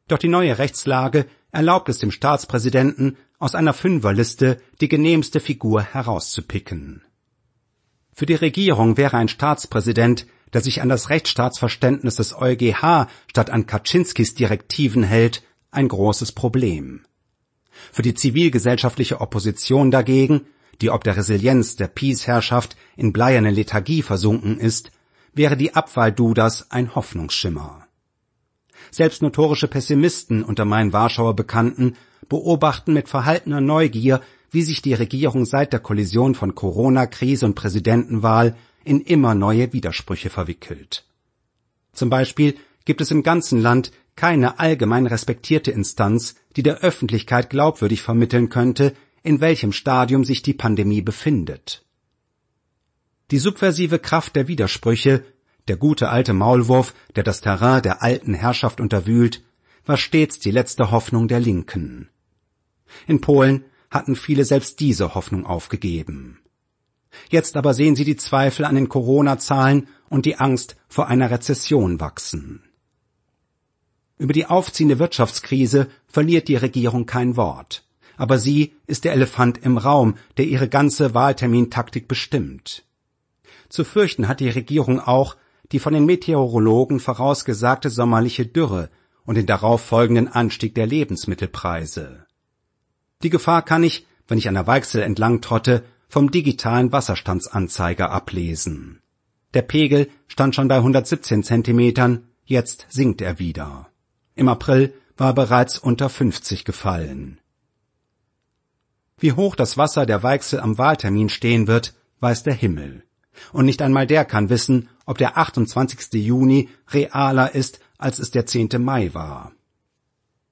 Doch die neue Rechtslage erlaubt es dem Staatspräsidenten, aus einer Fünferliste die genehmste Figur herauszupicken. Für die Regierung wäre ein Staatspräsident, der sich an das Rechtsstaatsverständnis des EuGH statt an Kaczynskis Direktiven hält, ein großes Problem. Für die zivilgesellschaftliche Opposition dagegen, die ob der Resilienz der Peace-Herrschaft in bleierne Lethargie versunken ist, wäre die Abwahl Dudas ein Hoffnungsschimmer. Selbst notorische Pessimisten unter meinen Warschauer Bekannten beobachten mit verhaltener Neugier, wie sich die Regierung seit der Kollision von Corona-Krise und Präsidentenwahl in immer neue Widersprüche verwickelt. Zum Beispiel gibt es im ganzen Land keine allgemein respektierte Instanz, die der Öffentlichkeit glaubwürdig vermitteln könnte, in welchem Stadium sich die Pandemie befindet. Die subversive Kraft der Widersprüche, der gute alte Maulwurf, der das Terrain der alten Herrschaft unterwühlt, war stets die letzte Hoffnung der Linken. In Polen hatten viele selbst diese Hoffnung aufgegeben. Jetzt aber sehen sie die Zweifel an den Corona-Zahlen und die Angst vor einer Rezession wachsen. Über die aufziehende Wirtschaftskrise verliert die Regierung kein Wort. Aber sie ist der Elefant im Raum, der ihre ganze Wahltermintaktik bestimmt. Zu fürchten hat die Regierung auch die von den Meteorologen vorausgesagte sommerliche Dürre und den darauf folgenden Anstieg der Lebensmittelpreise. Die Gefahr kann ich, wenn ich an der Weichsel entlang trotte, vom digitalen Wasserstandsanzeiger ablesen. Der Pegel stand schon bei 117 Zentimetern, jetzt sinkt er wieder. Im April war er bereits unter 50 gefallen. Wie hoch das Wasser der Weichsel am Wahltermin stehen wird, weiß der Himmel. Und nicht einmal der kann wissen, ob der 28. Juni realer ist, als es der 10. Mai war.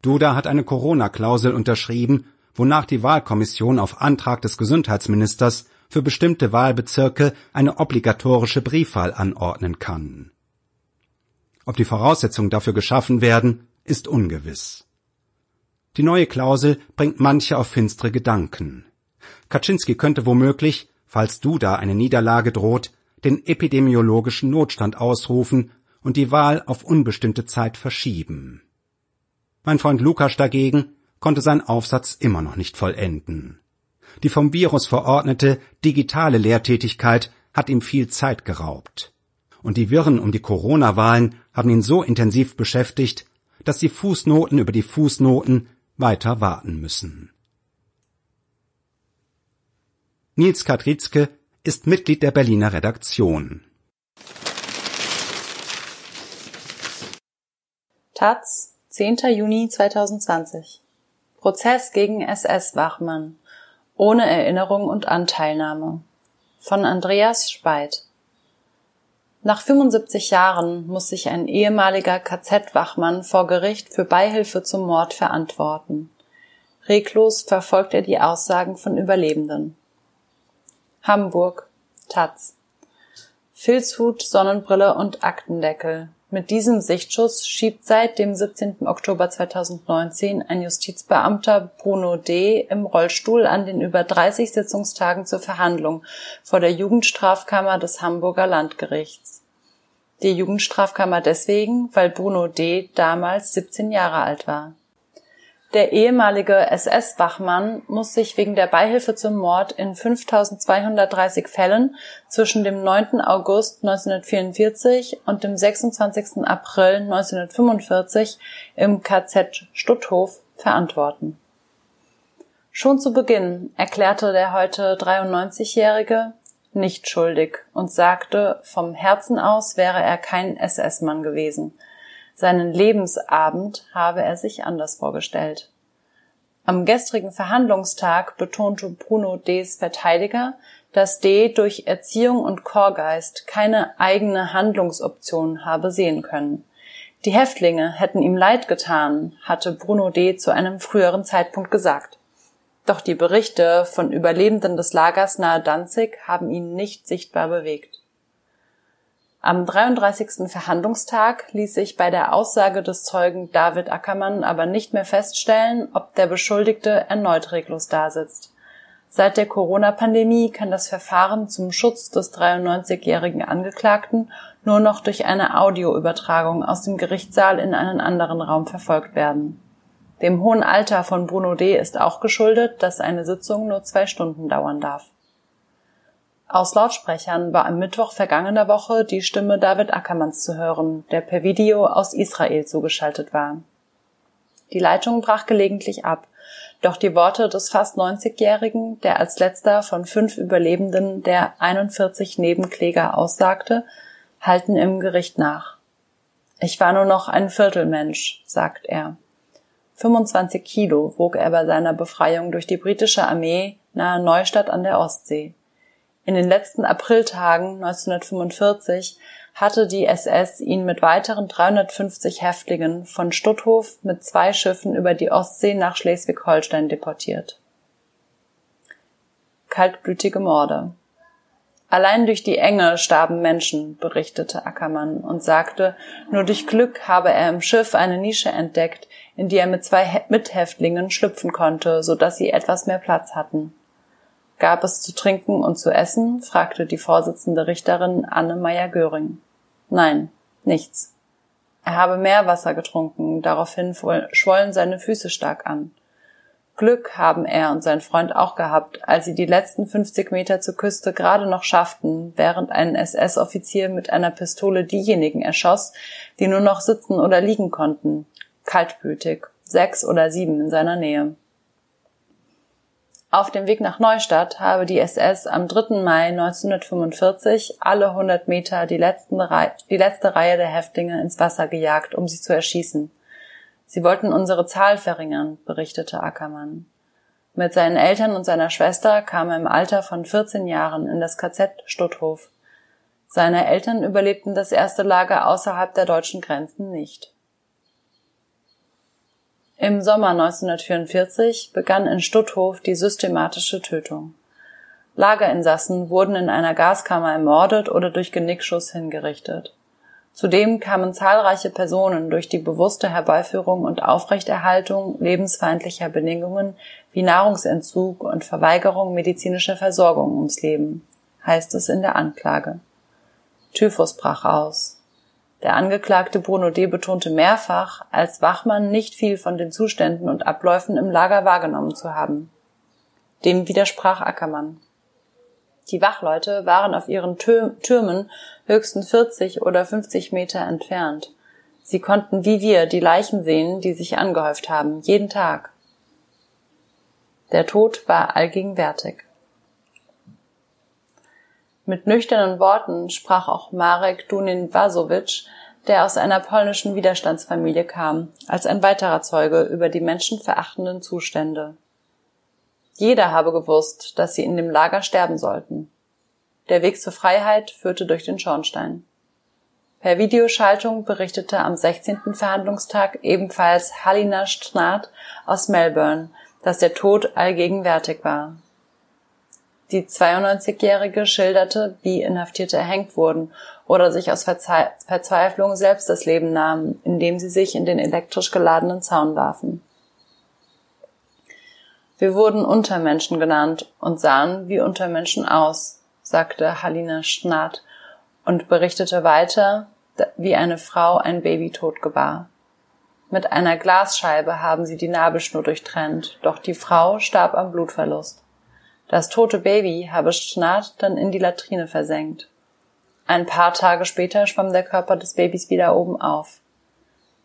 Duda hat eine Corona-Klausel unterschrieben wonach die Wahlkommission auf Antrag des Gesundheitsministers für bestimmte Wahlbezirke eine obligatorische Briefwahl anordnen kann. Ob die Voraussetzungen dafür geschaffen werden, ist ungewiss. Die neue Klausel bringt manche auf finstere Gedanken. Kaczynski könnte womöglich, falls Duda eine Niederlage droht, den epidemiologischen Notstand ausrufen und die Wahl auf unbestimmte Zeit verschieben. Mein Freund Lukas dagegen konnte sein Aufsatz immer noch nicht vollenden. Die vom Virus verordnete digitale Lehrtätigkeit hat ihm viel Zeit geraubt. Und die Wirren um die Corona-Wahlen haben ihn so intensiv beschäftigt, dass die Fußnoten über die Fußnoten weiter warten müssen. Nils Kadritzke ist Mitglied der Berliner Redaktion. Taz, 10. Juni 2020 Prozess gegen SS-Wachmann. Ohne Erinnerung und Anteilnahme. Von Andreas Speit. Nach 75 Jahren muss sich ein ehemaliger KZ-Wachmann vor Gericht für Beihilfe zum Mord verantworten. Reglos verfolgt er die Aussagen von Überlebenden. Hamburg. Taz. Filzhut, Sonnenbrille und Aktendeckel. Mit diesem Sichtschutz schiebt seit dem 17. Oktober 2019 ein Justizbeamter Bruno D. im Rollstuhl an den über 30 Sitzungstagen zur Verhandlung vor der Jugendstrafkammer des Hamburger Landgerichts. Die Jugendstrafkammer deswegen, weil Bruno D. damals 17 Jahre alt war der ehemalige SS-Wachmann muss sich wegen der Beihilfe zum Mord in 5230 Fällen zwischen dem 9. August 1944 und dem 26. April 1945 im KZ Stutthof verantworten. Schon zu Beginn erklärte der heute 93-Jährige nicht schuldig und sagte, vom Herzen aus wäre er kein SS-Mann gewesen – seinen Lebensabend habe er sich anders vorgestellt. Am gestrigen Verhandlungstag betonte Bruno D.s Verteidiger, dass D. durch Erziehung und Chorgeist keine eigene Handlungsoption habe sehen können. Die Häftlinge hätten ihm leid getan, hatte Bruno D. zu einem früheren Zeitpunkt gesagt. Doch die Berichte von Überlebenden des Lagers nahe Danzig haben ihn nicht sichtbar bewegt. Am 33. Verhandlungstag ließ sich bei der Aussage des Zeugen David Ackermann aber nicht mehr feststellen, ob der Beschuldigte erneut reglos dasitzt. Seit der Corona-Pandemie kann das Verfahren zum Schutz des 93-jährigen Angeklagten nur noch durch eine Audioübertragung aus dem Gerichtssaal in einen anderen Raum verfolgt werden. Dem hohen Alter von Bruno D. ist auch geschuldet, dass eine Sitzung nur zwei Stunden dauern darf. Aus Lautsprechern war am Mittwoch vergangener Woche die Stimme David Ackermanns zu hören, der per Video aus Israel zugeschaltet war. Die Leitung brach gelegentlich ab, doch die Worte des fast 90-Jährigen, der als letzter von fünf Überlebenden der 41 Nebenkläger aussagte, halten im Gericht nach. Ich war nur noch ein Viertelmensch, sagt er. 25 Kilo wog er bei seiner Befreiung durch die britische Armee nahe Neustadt an der Ostsee. In den letzten Apriltagen 1945 hatte die SS ihn mit weiteren 350 Häftlingen von Stutthof mit zwei Schiffen über die Ostsee nach Schleswig-Holstein deportiert. Kaltblütige Morde. Allein durch die Enge starben Menschen, berichtete Ackermann und sagte, nur durch Glück habe er im Schiff eine Nische entdeckt, in die er mit zwei Mithäftlingen schlüpfen konnte, so dass sie etwas mehr Platz hatten. Gab es zu trinken und zu essen? fragte die Vorsitzende Richterin Anne Meyer-Göring. Nein, nichts. Er habe Meerwasser getrunken, daraufhin schwollen seine Füße stark an. Glück haben er und sein Freund auch gehabt, als sie die letzten 50 Meter zur Küste gerade noch schafften, während ein SS-Offizier mit einer Pistole diejenigen erschoss, die nur noch sitzen oder liegen konnten. Kaltblütig. Sechs oder sieben in seiner Nähe. Auf dem Weg nach Neustadt habe die SS am 3. Mai 1945 alle 100 Meter die, die letzte Reihe der Häftlinge ins Wasser gejagt, um sie zu erschießen. Sie wollten unsere Zahl verringern, berichtete Ackermann. Mit seinen Eltern und seiner Schwester kam er im Alter von 14 Jahren in das KZ Stutthof. Seine Eltern überlebten das erste Lager außerhalb der deutschen Grenzen nicht. Im Sommer 1944 begann in Stutthof die systematische Tötung. Lagerinsassen wurden in einer Gaskammer ermordet oder durch Genickschuss hingerichtet. Zudem kamen zahlreiche Personen durch die bewusste Herbeiführung und Aufrechterhaltung lebensfeindlicher Bedingungen wie Nahrungsentzug und Verweigerung medizinischer Versorgung ums Leben, heißt es in der Anklage. Typhus brach aus. Der Angeklagte Bruno D. betonte mehrfach, als Wachmann nicht viel von den Zuständen und Abläufen im Lager wahrgenommen zu haben. Dem widersprach Ackermann. Die Wachleute waren auf ihren Türmen höchstens 40 oder 50 Meter entfernt. Sie konnten wie wir die Leichen sehen, die sich angehäuft haben, jeden Tag. Der Tod war allgegenwärtig. Mit nüchternen Worten sprach auch Marek Dunin-Wasowicz, der aus einer polnischen Widerstandsfamilie kam, als ein weiterer Zeuge über die menschenverachtenden Zustände. Jeder habe gewusst, dass sie in dem Lager sterben sollten. Der Weg zur Freiheit führte durch den Schornstein. Per Videoschaltung berichtete am 16. Verhandlungstag ebenfalls Halina Stnat aus Melbourne, dass der Tod allgegenwärtig war. Die 92-Jährige schilderte, wie Inhaftierte erhängt wurden oder sich aus Verzweiflung selbst das Leben nahmen, indem sie sich in den elektrisch geladenen Zaun warfen. Wir wurden Untermenschen genannt und sahen wie Untermenschen aus, sagte Halina Schnat und berichtete weiter, wie eine Frau ein Baby tot gebar. Mit einer Glasscheibe haben sie die Nabelschnur durchtrennt, doch die Frau starb am Blutverlust. Das tote Baby habe Schnart dann in die Latrine versenkt. Ein paar Tage später schwamm der Körper des Babys wieder oben auf.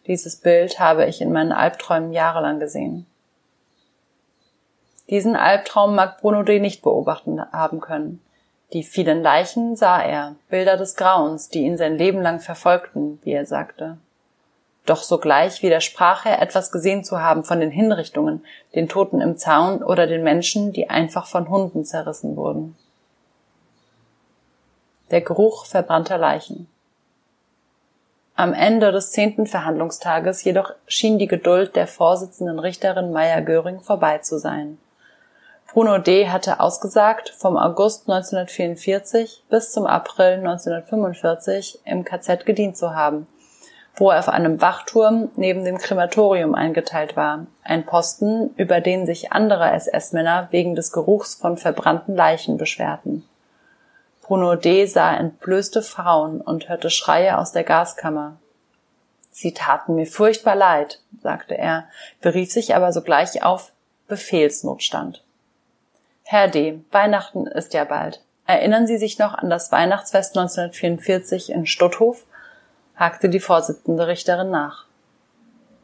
Dieses Bild habe ich in meinen Albträumen jahrelang gesehen. Diesen Albtraum mag Bruno D. nicht beobachten haben können. Die vielen Leichen sah er, Bilder des Grauens, die ihn sein Leben lang verfolgten, wie er sagte. Doch sogleich widersprach er, etwas gesehen zu haben von den Hinrichtungen, den Toten im Zaun oder den Menschen, die einfach von Hunden zerrissen wurden. Der Geruch verbrannter Leichen. Am Ende des zehnten Verhandlungstages jedoch schien die Geduld der Vorsitzenden Richterin Meyer Göring vorbei zu sein. Bruno D. hatte ausgesagt, vom August 1944 bis zum April 1945 im KZ gedient zu haben, wo er auf einem Wachturm neben dem Krematorium eingeteilt war, ein Posten, über den sich andere SS-Männer wegen des Geruchs von verbrannten Leichen beschwerten. Bruno D. sah entblößte Frauen und hörte Schreie aus der Gaskammer. Sie taten mir furchtbar leid, sagte er, berief sich aber sogleich auf Befehlsnotstand. Herr D., Weihnachten ist ja bald. Erinnern Sie sich noch an das Weihnachtsfest 1944 in Stutthof? Hakte die Vorsitzende Richterin nach.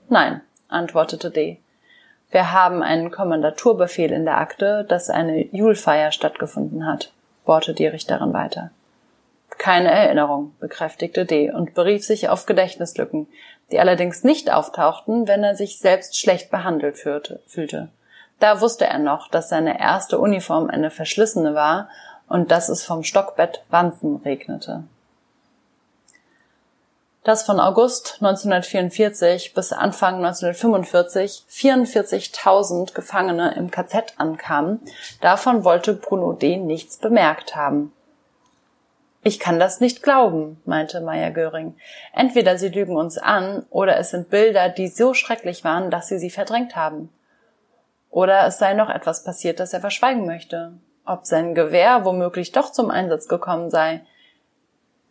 Nein, antwortete D. Wir haben einen Kommandaturbefehl in der Akte, dass eine Julfeier stattgefunden hat, bohrte die Richterin weiter. Keine Erinnerung, bekräftigte D. und berief sich auf Gedächtnislücken, die allerdings nicht auftauchten, wenn er sich selbst schlecht behandelt fühlte. Da wusste er noch, dass seine erste Uniform eine verschlissene war und dass es vom Stockbett Wanzen regnete. Dass von August 1944 bis Anfang 1945 44.000 Gefangene im KZ ankamen, davon wollte Bruno D. nichts bemerkt haben. Ich kann das nicht glauben, meinte Meyer Göring. Entweder Sie lügen uns an, oder es sind Bilder, die so schrecklich waren, dass Sie sie verdrängt haben. Oder es sei noch etwas passiert, das er verschweigen möchte. Ob sein Gewehr womöglich doch zum Einsatz gekommen sei.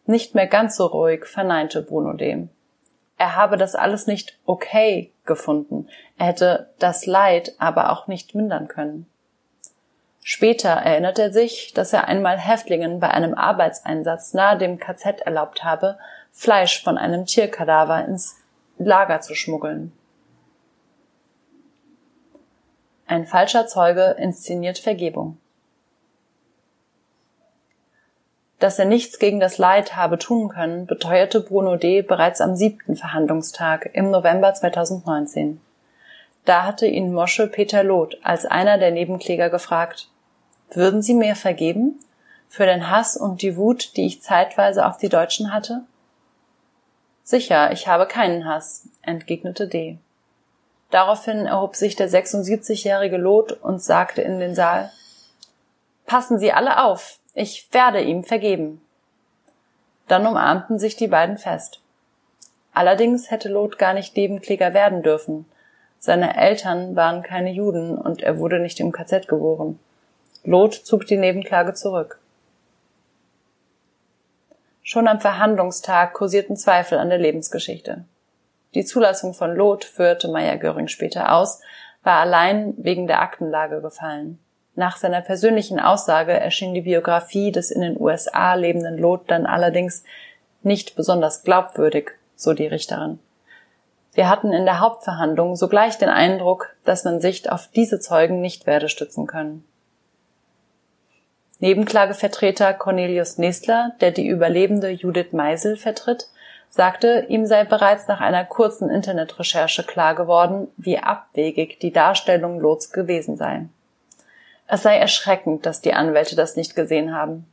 Nicht mehr ganz so ruhig verneinte Bruno dem. Er habe das alles nicht okay gefunden. Er hätte das Leid aber auch nicht mindern können. Später erinnert er sich, dass er einmal Häftlingen bei einem Arbeitseinsatz nahe dem KZ erlaubt habe, Fleisch von einem Tierkadaver ins Lager zu schmuggeln. Ein falscher Zeuge inszeniert Vergebung. Dass er nichts gegen das Leid habe tun können, beteuerte Bruno D. bereits am siebten Verhandlungstag im November 2019. Da hatte ihn Mosche Peter Loth als einer der Nebenkläger gefragt, würden Sie mir vergeben? Für den Hass und die Wut, die ich zeitweise auf die Deutschen hatte? Sicher, ich habe keinen Hass, entgegnete D. Daraufhin erhob sich der 76-jährige Lot und sagte in den Saal, Passen Sie alle auf, ich werde ihm vergeben. Dann umarmten sich die beiden fest. Allerdings hätte Lot gar nicht Nebenkläger werden dürfen. Seine Eltern waren keine Juden und er wurde nicht im KZ geboren. Lot zog die Nebenklage zurück. Schon am Verhandlungstag kursierten Zweifel an der Lebensgeschichte. Die Zulassung von Loth führte Meyer Göring später aus, war allein wegen der Aktenlage gefallen. Nach seiner persönlichen Aussage erschien die Biografie des in den USA lebenden Loth dann allerdings nicht besonders glaubwürdig, so die Richterin. Wir hatten in der Hauptverhandlung sogleich den Eindruck, dass man sich auf diese Zeugen nicht werde stützen können. Nebenklagevertreter Cornelius Nestler, der die überlebende Judith Meisel vertritt, sagte, ihm sei bereits nach einer kurzen Internetrecherche klar geworden, wie abwegig die Darstellung Lots gewesen sei. Es sei erschreckend, dass die Anwälte das nicht gesehen haben.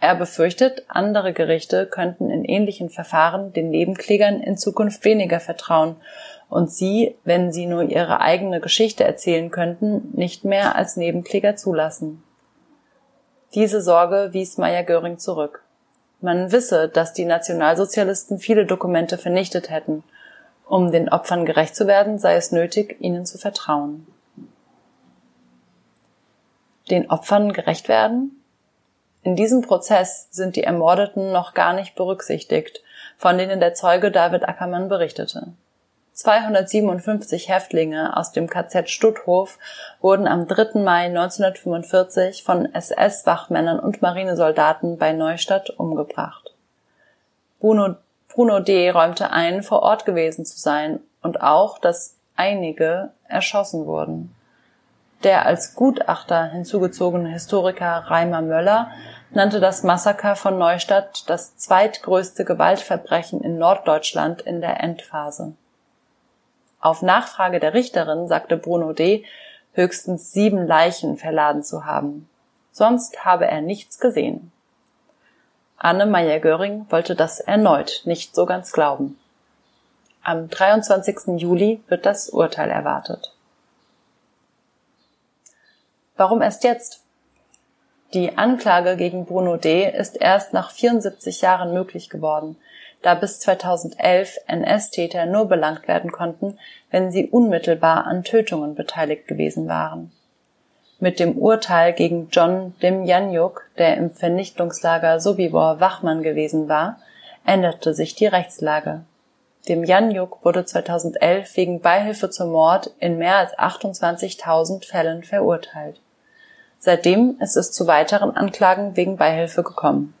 Er befürchtet, andere Gerichte könnten in ähnlichen Verfahren den Nebenklägern in Zukunft weniger vertrauen und sie, wenn sie nur ihre eigene Geschichte erzählen könnten, nicht mehr als Nebenkläger zulassen. Diese Sorge wies Meyer Göring zurück. Man wisse, dass die Nationalsozialisten viele Dokumente vernichtet hätten. Um den Opfern gerecht zu werden, sei es nötig, ihnen zu vertrauen. Den Opfern gerecht werden? In diesem Prozess sind die Ermordeten noch gar nicht berücksichtigt, von denen der Zeuge David Ackermann berichtete. 257 Häftlinge aus dem KZ Stutthof wurden am 3. Mai 1945 von SS-Wachmännern und Marinesoldaten bei Neustadt umgebracht. Bruno, Bruno D. räumte ein, vor Ort gewesen zu sein und auch, dass einige erschossen wurden. Der als Gutachter hinzugezogene Historiker Reimer Möller nannte das Massaker von Neustadt das zweitgrößte Gewaltverbrechen in Norddeutschland in der Endphase. Auf Nachfrage der Richterin sagte Bruno D., höchstens sieben Leichen verladen zu haben. Sonst habe er nichts gesehen. Anne Meyer-Göring wollte das erneut nicht so ganz glauben. Am 23. Juli wird das Urteil erwartet. Warum erst jetzt? Die Anklage gegen Bruno D. ist erst nach 74 Jahren möglich geworden, da bis 2011 NS-Täter nur belangt werden konnten, wenn sie unmittelbar an Tötungen beteiligt gewesen waren. Mit dem Urteil gegen John Demjanjuk, der im Vernichtungslager Sobibor Wachmann gewesen war, änderte sich die Rechtslage. Demjanjuk wurde 2011 wegen Beihilfe zum Mord in mehr als 28.000 Fällen verurteilt. Seitdem ist es zu weiteren Anklagen wegen Beihilfe gekommen